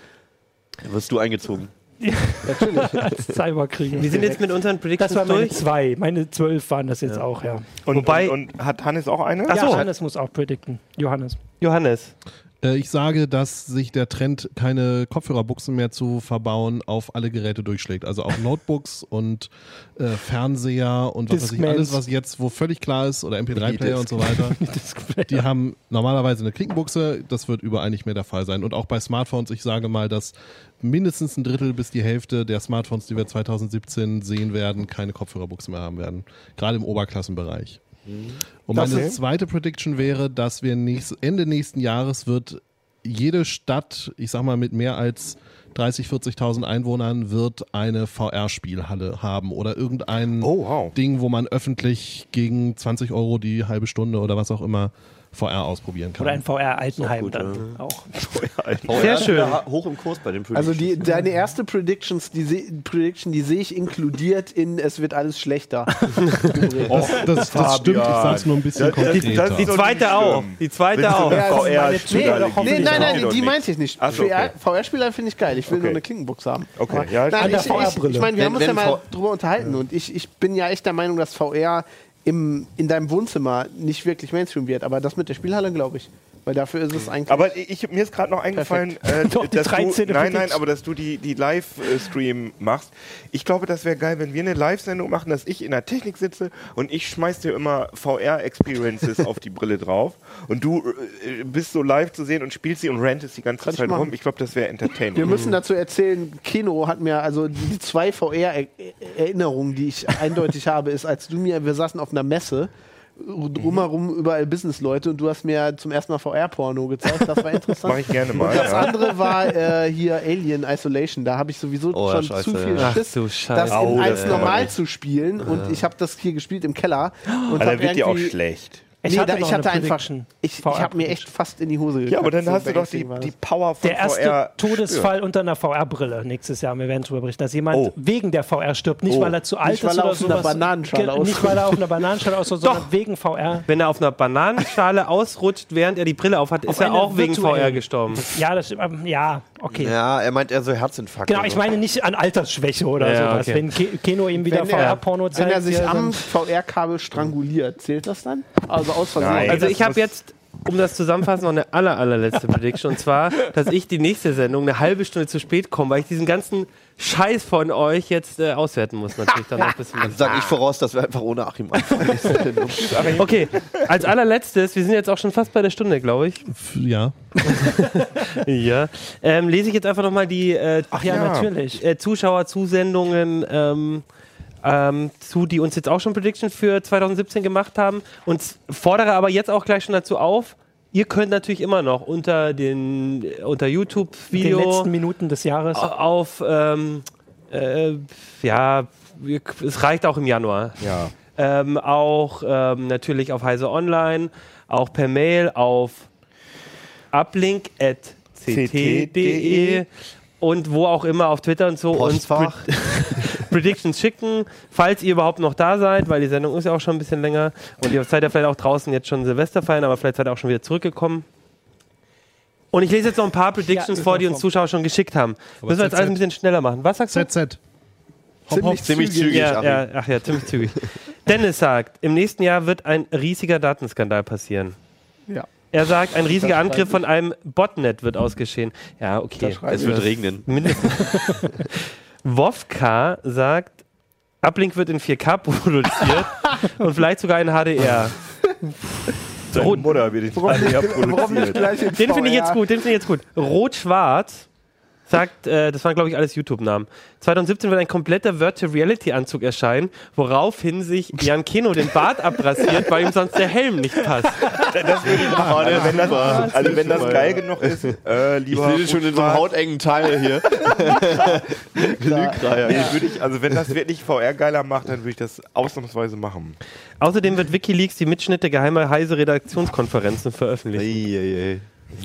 D: Da wirst du eingezogen.
B: als Cyberkrieg.
C: wir sind jetzt mit unseren
B: Das
C: Predictions
B: waren meine
C: durch.
B: zwei. Meine zwölf waren das jetzt auch, ja.
A: Und,
C: Wobei-
A: und, und hat Hannes auch eine?
C: Ach
B: ja,
C: so.
B: Johannes muss auch predikten. Johannes.
C: Johannes.
H: Äh, ich sage, dass sich der Trend, keine Kopfhörerbuchsen mehr zu verbauen, auf alle Geräte durchschlägt. Also auch Notebooks und äh, Fernseher und was weiß ich,
B: Discmans.
H: alles, was jetzt, wo völlig klar ist, oder MP3-Player und so weiter. Die haben normalerweise eine Klinkenbuchse, das wird überall nicht mehr der Fall sein. Und auch bei Smartphones, ich sage mal, dass mindestens ein Drittel bis die Hälfte der Smartphones, die wir 2017 sehen werden, keine Kopfhörerbuchse mehr haben werden. Gerade im Oberklassenbereich. Und meine
F: ist-
H: zweite Prediction wäre, dass wir nächst, Ende nächsten Jahres wird jede Stadt, ich sag mal mit mehr als 30, 40.000 Einwohnern, wird eine VR-Spielhalle haben oder irgendein
A: Oh, wow.
H: Ding, wo man öffentlich gegen 20 Euro die halbe Stunde oder was auch immer VR ausprobieren kann.
B: Oder ein VR-Altenheim dann auch.
C: Sehr schön.
D: Ja, hoch im Kurs bei den
F: Also
D: Predictions.
F: die, deine erste Predictions, die se Prediction, die sehe ich inkludiert in es wird alles schlechter.
H: das, das, das stimmt, ich sag's nur ein bisschen konkreter.
C: Die zweite auch. Die zweite auch.
F: Ja,
A: VR
F: nee, nein, nein, die
A: nichts.
F: meinte ich nicht.
A: So, okay.
F: VR-Spieler finde ich geil. Ich will
A: Okay.
F: nur eine Klinkenbox haben.
A: Okay, ja,
F: Nein, ich, ich,
B: VR-Brille.
F: ich meine, wir
D: Wenn-
F: haben uns ja mal
D: V-
F: drüber unterhalten und ich, ich bin ja echt der Meinung, dass VR im, in deinem Wohnzimmer nicht wirklich Mainstream wird, aber das mit der Spielhalle glaube ich. Weil dafür ist es eigentlich.
A: Aber ich, mir ist gerade noch eingefallen, äh,
B: Doch,
A: dass du,
B: 13.
A: nein, nein, aber dass du die, die Live-Stream machst. Ich glaube, das wäre geil, wenn wir eine Live-Sendung machen, dass ich in der Technik sitze und ich schmeiß dir immer VR-Experiences auf die Brille drauf und du äh, bist so live zu sehen und spielst sie und rantest die ganze
F: Kann ich
A: Zeit
F: machen.
A: rum. Ich glaube, das wäre entertaining.
F: wir müssen dazu erzählen, Keno hat mir, also die zwei VR-Erinnerungen, die ich eindeutig habe, ist, als du mir, wir saßen auf einer Messe, drumherum überall Businessleute und du hast mir zum ersten Mal VR-Porno gezeigt. Das war interessant.
A: Mache ich gerne mal.
F: Das
A: Ja.
F: andere war äh, hier Alien Isolation. Da habe ich sowieso
D: Oh,
F: schon
D: scheiße,
F: zu viel.
C: Ach
F: Schiss, das.
A: Au,
F: in
A: man
F: normal zu spielen. Und ich habe das hier gespielt im Keller. Und
A: dann wird dir auch schlecht.
B: Ich
F: nee,
B: hatte
F: da, ich hatte
B: eine
F: einfach, ich, ich habe mir echt fast in die Hose gekackt.
A: Ja, aber dann
F: So
A: hast du doch die, die. Power von
B: Der erste
A: VR.
B: Todesfall unter einer VR-Brille nächstes Jahr. Wir werden darüber berichten, dass jemand
A: Oh.
B: wegen der VR stirbt. Nicht,
A: Oh.
B: weil er zu alt
F: Nicht, weil
B: ist
F: er
B: oder
F: auf einer
B: sowas. Nicht, weil er auf einer Bananenschale ausrutscht, sondern wegen VR.
C: Wenn er auf einer Bananenschale ausrutscht, während er die Brille aufhat, ist
B: Auf
C: er
B: einer
C: auch wegen. VR gestorben.
B: Ja, das stimmt. ähm, Ja, okay.
D: Ja, er meint eher so Herzinfarkt.
B: Genau, ich meine nicht an Altersschwäche oder
C: Ja,
B: sowas.
C: okay.
B: Wenn Ke Keno ihm wieder
F: er-
B: VR-Porno zeigt.
F: Wenn er sich am VR-Kabel stranguliert, zählt das dann? Also aus Versehen.
A: Nein.
C: Also ich habe jetzt, um das zusammenfassen, noch eine aller, allerletzte Prediction. Und zwar, dass ich die nächste Sendung eine halbe Stunde zu spät komme, weil ich diesen ganzen Scheiß von euch jetzt äh, auswerten muss. Natürlich dann noch ein bisschen.
D: Dann sage ich voraus, dass wir einfach ohne Achim anfangen.
C: Okay, als allerletztes, wir sind jetzt auch schon fast bei der Stunde, glaube ich.
H: Ja.
C: Ja. Ähm, lese ich jetzt einfach nochmal die äh,
B: Ach ja,
A: Ja.
B: natürlich.
C: äh, Zuschauerzusendungen ähm, ähm, zu, die uns jetzt auch schon Prediction für 2017 gemacht haben. Und fordere aber jetzt auch gleich schon dazu auf. Ihr könnt natürlich immer noch unter den unter
B: Den
C: YouTube-Video
B: letzten Minuten des Jahres.
C: auf ähm, äh, ja, es reicht auch im Januar.
A: Ja.
C: Ähm, auch ähm, natürlich auf Heise Online, auch per Mail auf uplink.ct.de und wo auch immer auf Twitter und so uns
D: Postfach.
C: Pre Predictions schicken, falls ihr überhaupt noch da seid, weil die Sendung ist ja auch schon ein bisschen länger und ihr seid ja vielleicht auch draußen jetzt schon Silvester feiern, aber vielleicht seid ihr auch schon wieder zurückgekommen. Und ich lese jetzt noch ein paar Predictions
B: ist
C: vor, die uns. Zuschauer schon geschickt haben. Müssen wir jetzt alles ein bisschen schneller machen. Was sagst du?
H: ZZ. Hopp,
F: Ziemlich
H: hopp.
D: Ziemlich zügig.
C: Ja, ja, ach ja, ziemlich zügig. Dennis sagt, im nächsten Jahr wird ein riesiger Datenskandal passieren.
F: Ja.
C: Er sagt, ein riesiger Angriff von einem Botnet wird ausgeschehen. Ja, okay.
D: Es wird regnen.
C: Mindestens. Wovka sagt, Uplink wird in 4K produziert und vielleicht sogar in HDR.
A: Seine
C: Rot-
A: Mutter wird in
F: nicht,
A: HDR
F: warum nicht
A: produziert.
F: gleich in
C: Den finde ich jetzt gut, den finde ich jetzt gut. Rot-Schwarz sagt, äh, das waren glaube ich alles YouTube-Namen. 2017 wird ein kompletter Virtual Reality-Anzug erscheinen, woraufhin sich Jan Keno den Bart abrasiert, weil ihm sonst der Helm nicht passt.
A: Das würde ich machen. Also wenn das, also wenn das geil genug ist, äh,
D: Ich
A: lieber
D: sehe den schon in so einem hautengen Teil hier. Lügreier.
A: Nee, würde ich, also wenn das wirklich VR geiler macht, dann würde ich das ausnahmsweise machen.
C: Außerdem wird Wikileaks die Mitschnitte geheimer heise Redaktionskonferenzen veröffentlichen.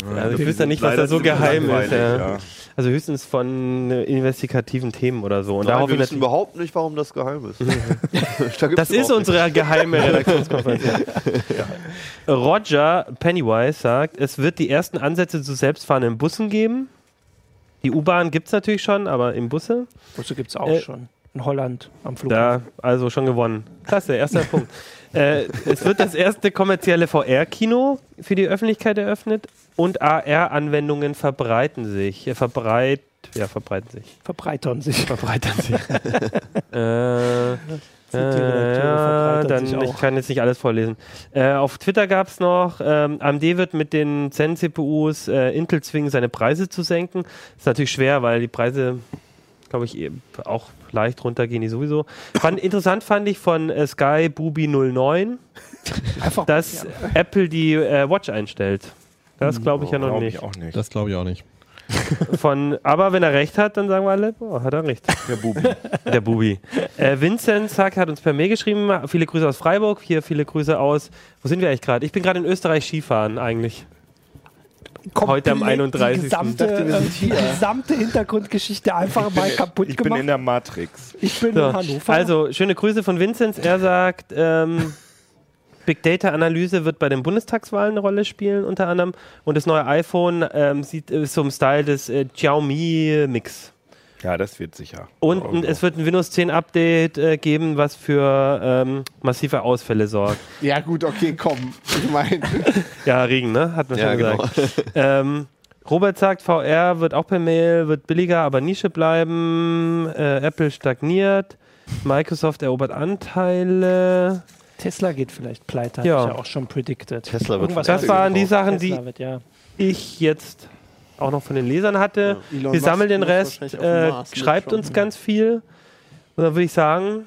D: Eieiei.
C: Also ich wüsste nicht, was da so geheim ist. Ja.
A: ja.
C: Also höchstens von äh, investigativen Themen oder so. Und
D: Nein,
C: darauf
D: wir wissen überhaupt nicht, warum das geheim ist. Da
C: Das ist unsere geheime Redaktionskonferenz. Roger Pennywise sagt, es wird die ersten Ansätze zu selbstfahrenden Bussen geben. Die U-Bahn gibt es natürlich schon, aber im Busse.
B: Busse gibt es auch
C: Äh,
B: schon. In Holland am Flughafen.
C: Da, also schon gewonnen. Klasse, erster Punkt. Äh, es wird das erste kommerzielle VR-Kino für die Öffentlichkeit eröffnet und AR-Anwendungen verbreiten sich. Äh, verbreit, ja, verbreiten sich.
B: Verbreitern sich.
C: Verbreitern sich. äh, äh, ja, dann, ich kann jetzt nicht alles vorlesen. Äh, auf Twitter gab es noch, ähm, AMD wird mit den Zen-CPUs äh, Intel zwingen, seine Preise zu senken. Ist natürlich schwer, weil die Preise, glaube ich, eben auch leicht runtergehen, die sowieso. Fand, interessant fand ich von äh, Sky Booby 09,
B: Einfach
C: dass Apple die äh, Watch einstellt. Das glaube ich ja noch
A: Glaub
C: nicht.
A: ich auch nicht.
H: Das glaube ich auch nicht.
C: Von, aber wenn er recht hat, dann sagen wir alle, boah, hat er recht.
A: Der Bubi.
C: Der Bubi. Äh, Vincent sagt, hat uns per Mail geschrieben, viele Grüße aus Freiburg, hier viele Grüße aus, wo sind wir eigentlich gerade? Ich bin gerade in Österreich Skifahren eigentlich. Heute am
B: komplett
C: 31..
B: Die gesamte, äh, die gesamte Hintergrundgeschichte einfach mal kaputt
A: Ich bin
B: gemacht.
A: in der Matrix.
B: ich bin
C: So,
B: in Hannover.
C: also, schöne Grüße von Vincent. Er sagt, ähm, Big Data Analyse wird bei den Bundestagswahlen eine Rolle spielen, unter anderem. Und das neue iPhone ähm, sieht äh, so im Style des äh, Xiaomi Mix.
A: Ja, das wird sicher.
C: Und
A: Also,
C: es wird ein Windows 10 Update äh, geben, was für ähm, massive Ausfälle sorgt.
F: Ja, gut, okay, komm. Ich meine,
C: Ja, Regen, ne? Hat man
D: Ja,
C: schon
D: genau.
C: gesagt. ähm, Robert sagt, VR wird auch per Mail, wird billiger, aber Nische bleiben. Äh, Apple stagniert. Microsoft erobert Anteile.
B: Tesla geht vielleicht pleite,
C: Ja.
B: ich ja auch schon predicted.
D: Tesla wird
B: Irgendwas
C: Das waren die. Sachen,
B: Tesla
C: die
B: wird, ja.
C: ich jetzt auch noch von den Lesern hatte.
F: Elon
C: Wir sammeln den Rest. Äh, schreibt uns ganz viel. Und dann würde ich sagen,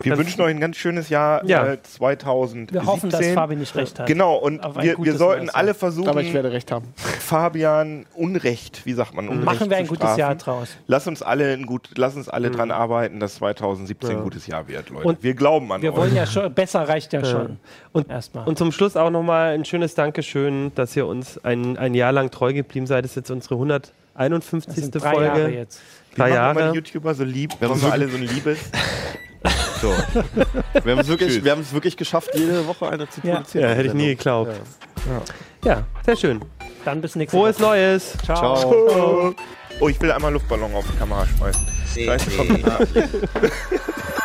A: Wir
C: das-
A: wünschen euch ein ganz schönes Jahr
C: Ja.
A: äh, 2017.
B: Wir hoffen, dass Fabi nicht recht hat.
A: Genau, und
B: ein
A: wir, wir sollten alle versuchen,
F: aber ich werde recht haben.
A: Fabian Unrecht, wie sagt man, Unrecht
B: Machen wir ein
A: zu
B: gutes
A: strafen.
B: Jahr draus.
A: Lass uns alle, ein gut, lass uns alle dran arbeiten, dass 2017 ein
C: Ja.
A: gutes Jahr wird, Leute.
C: Und
A: wir glauben an
B: Wir
A: euch.
B: wollen ja schon, besser reicht ja schon.
C: Und,
B: Erstmal.
C: und zum Schluss auch nochmal ein schönes Dankeschön, dass ihr uns ein, ein Jahr lang treu geblieben seid. Das ist jetzt unsere 151.
B: das sind drei
C: Folge.
B: Jahre jetzt.
C: Drei
A: wir machen immer
C: Jahre.
A: die YouTuber so lieb,
D: Wir haben
A: wollen wir
D: so-
A: alle so ein liebes.
D: So. Wir haben es wirklich,
A: Tschüss.
D: wir haben es wirklich geschafft, jede Woche eine zu
B: Ja.
D: produzieren.
C: Ja, hätte ich nie geglaubt. Ja, sehr schön.
B: Dann bis nächste
C: Frohes
B: Woche.
C: Neues.
B: Ciao.
D: Ciao.
A: Oh, ich will einmal Luftballon auf die Kamera schmeißen.
E: CD Uplink.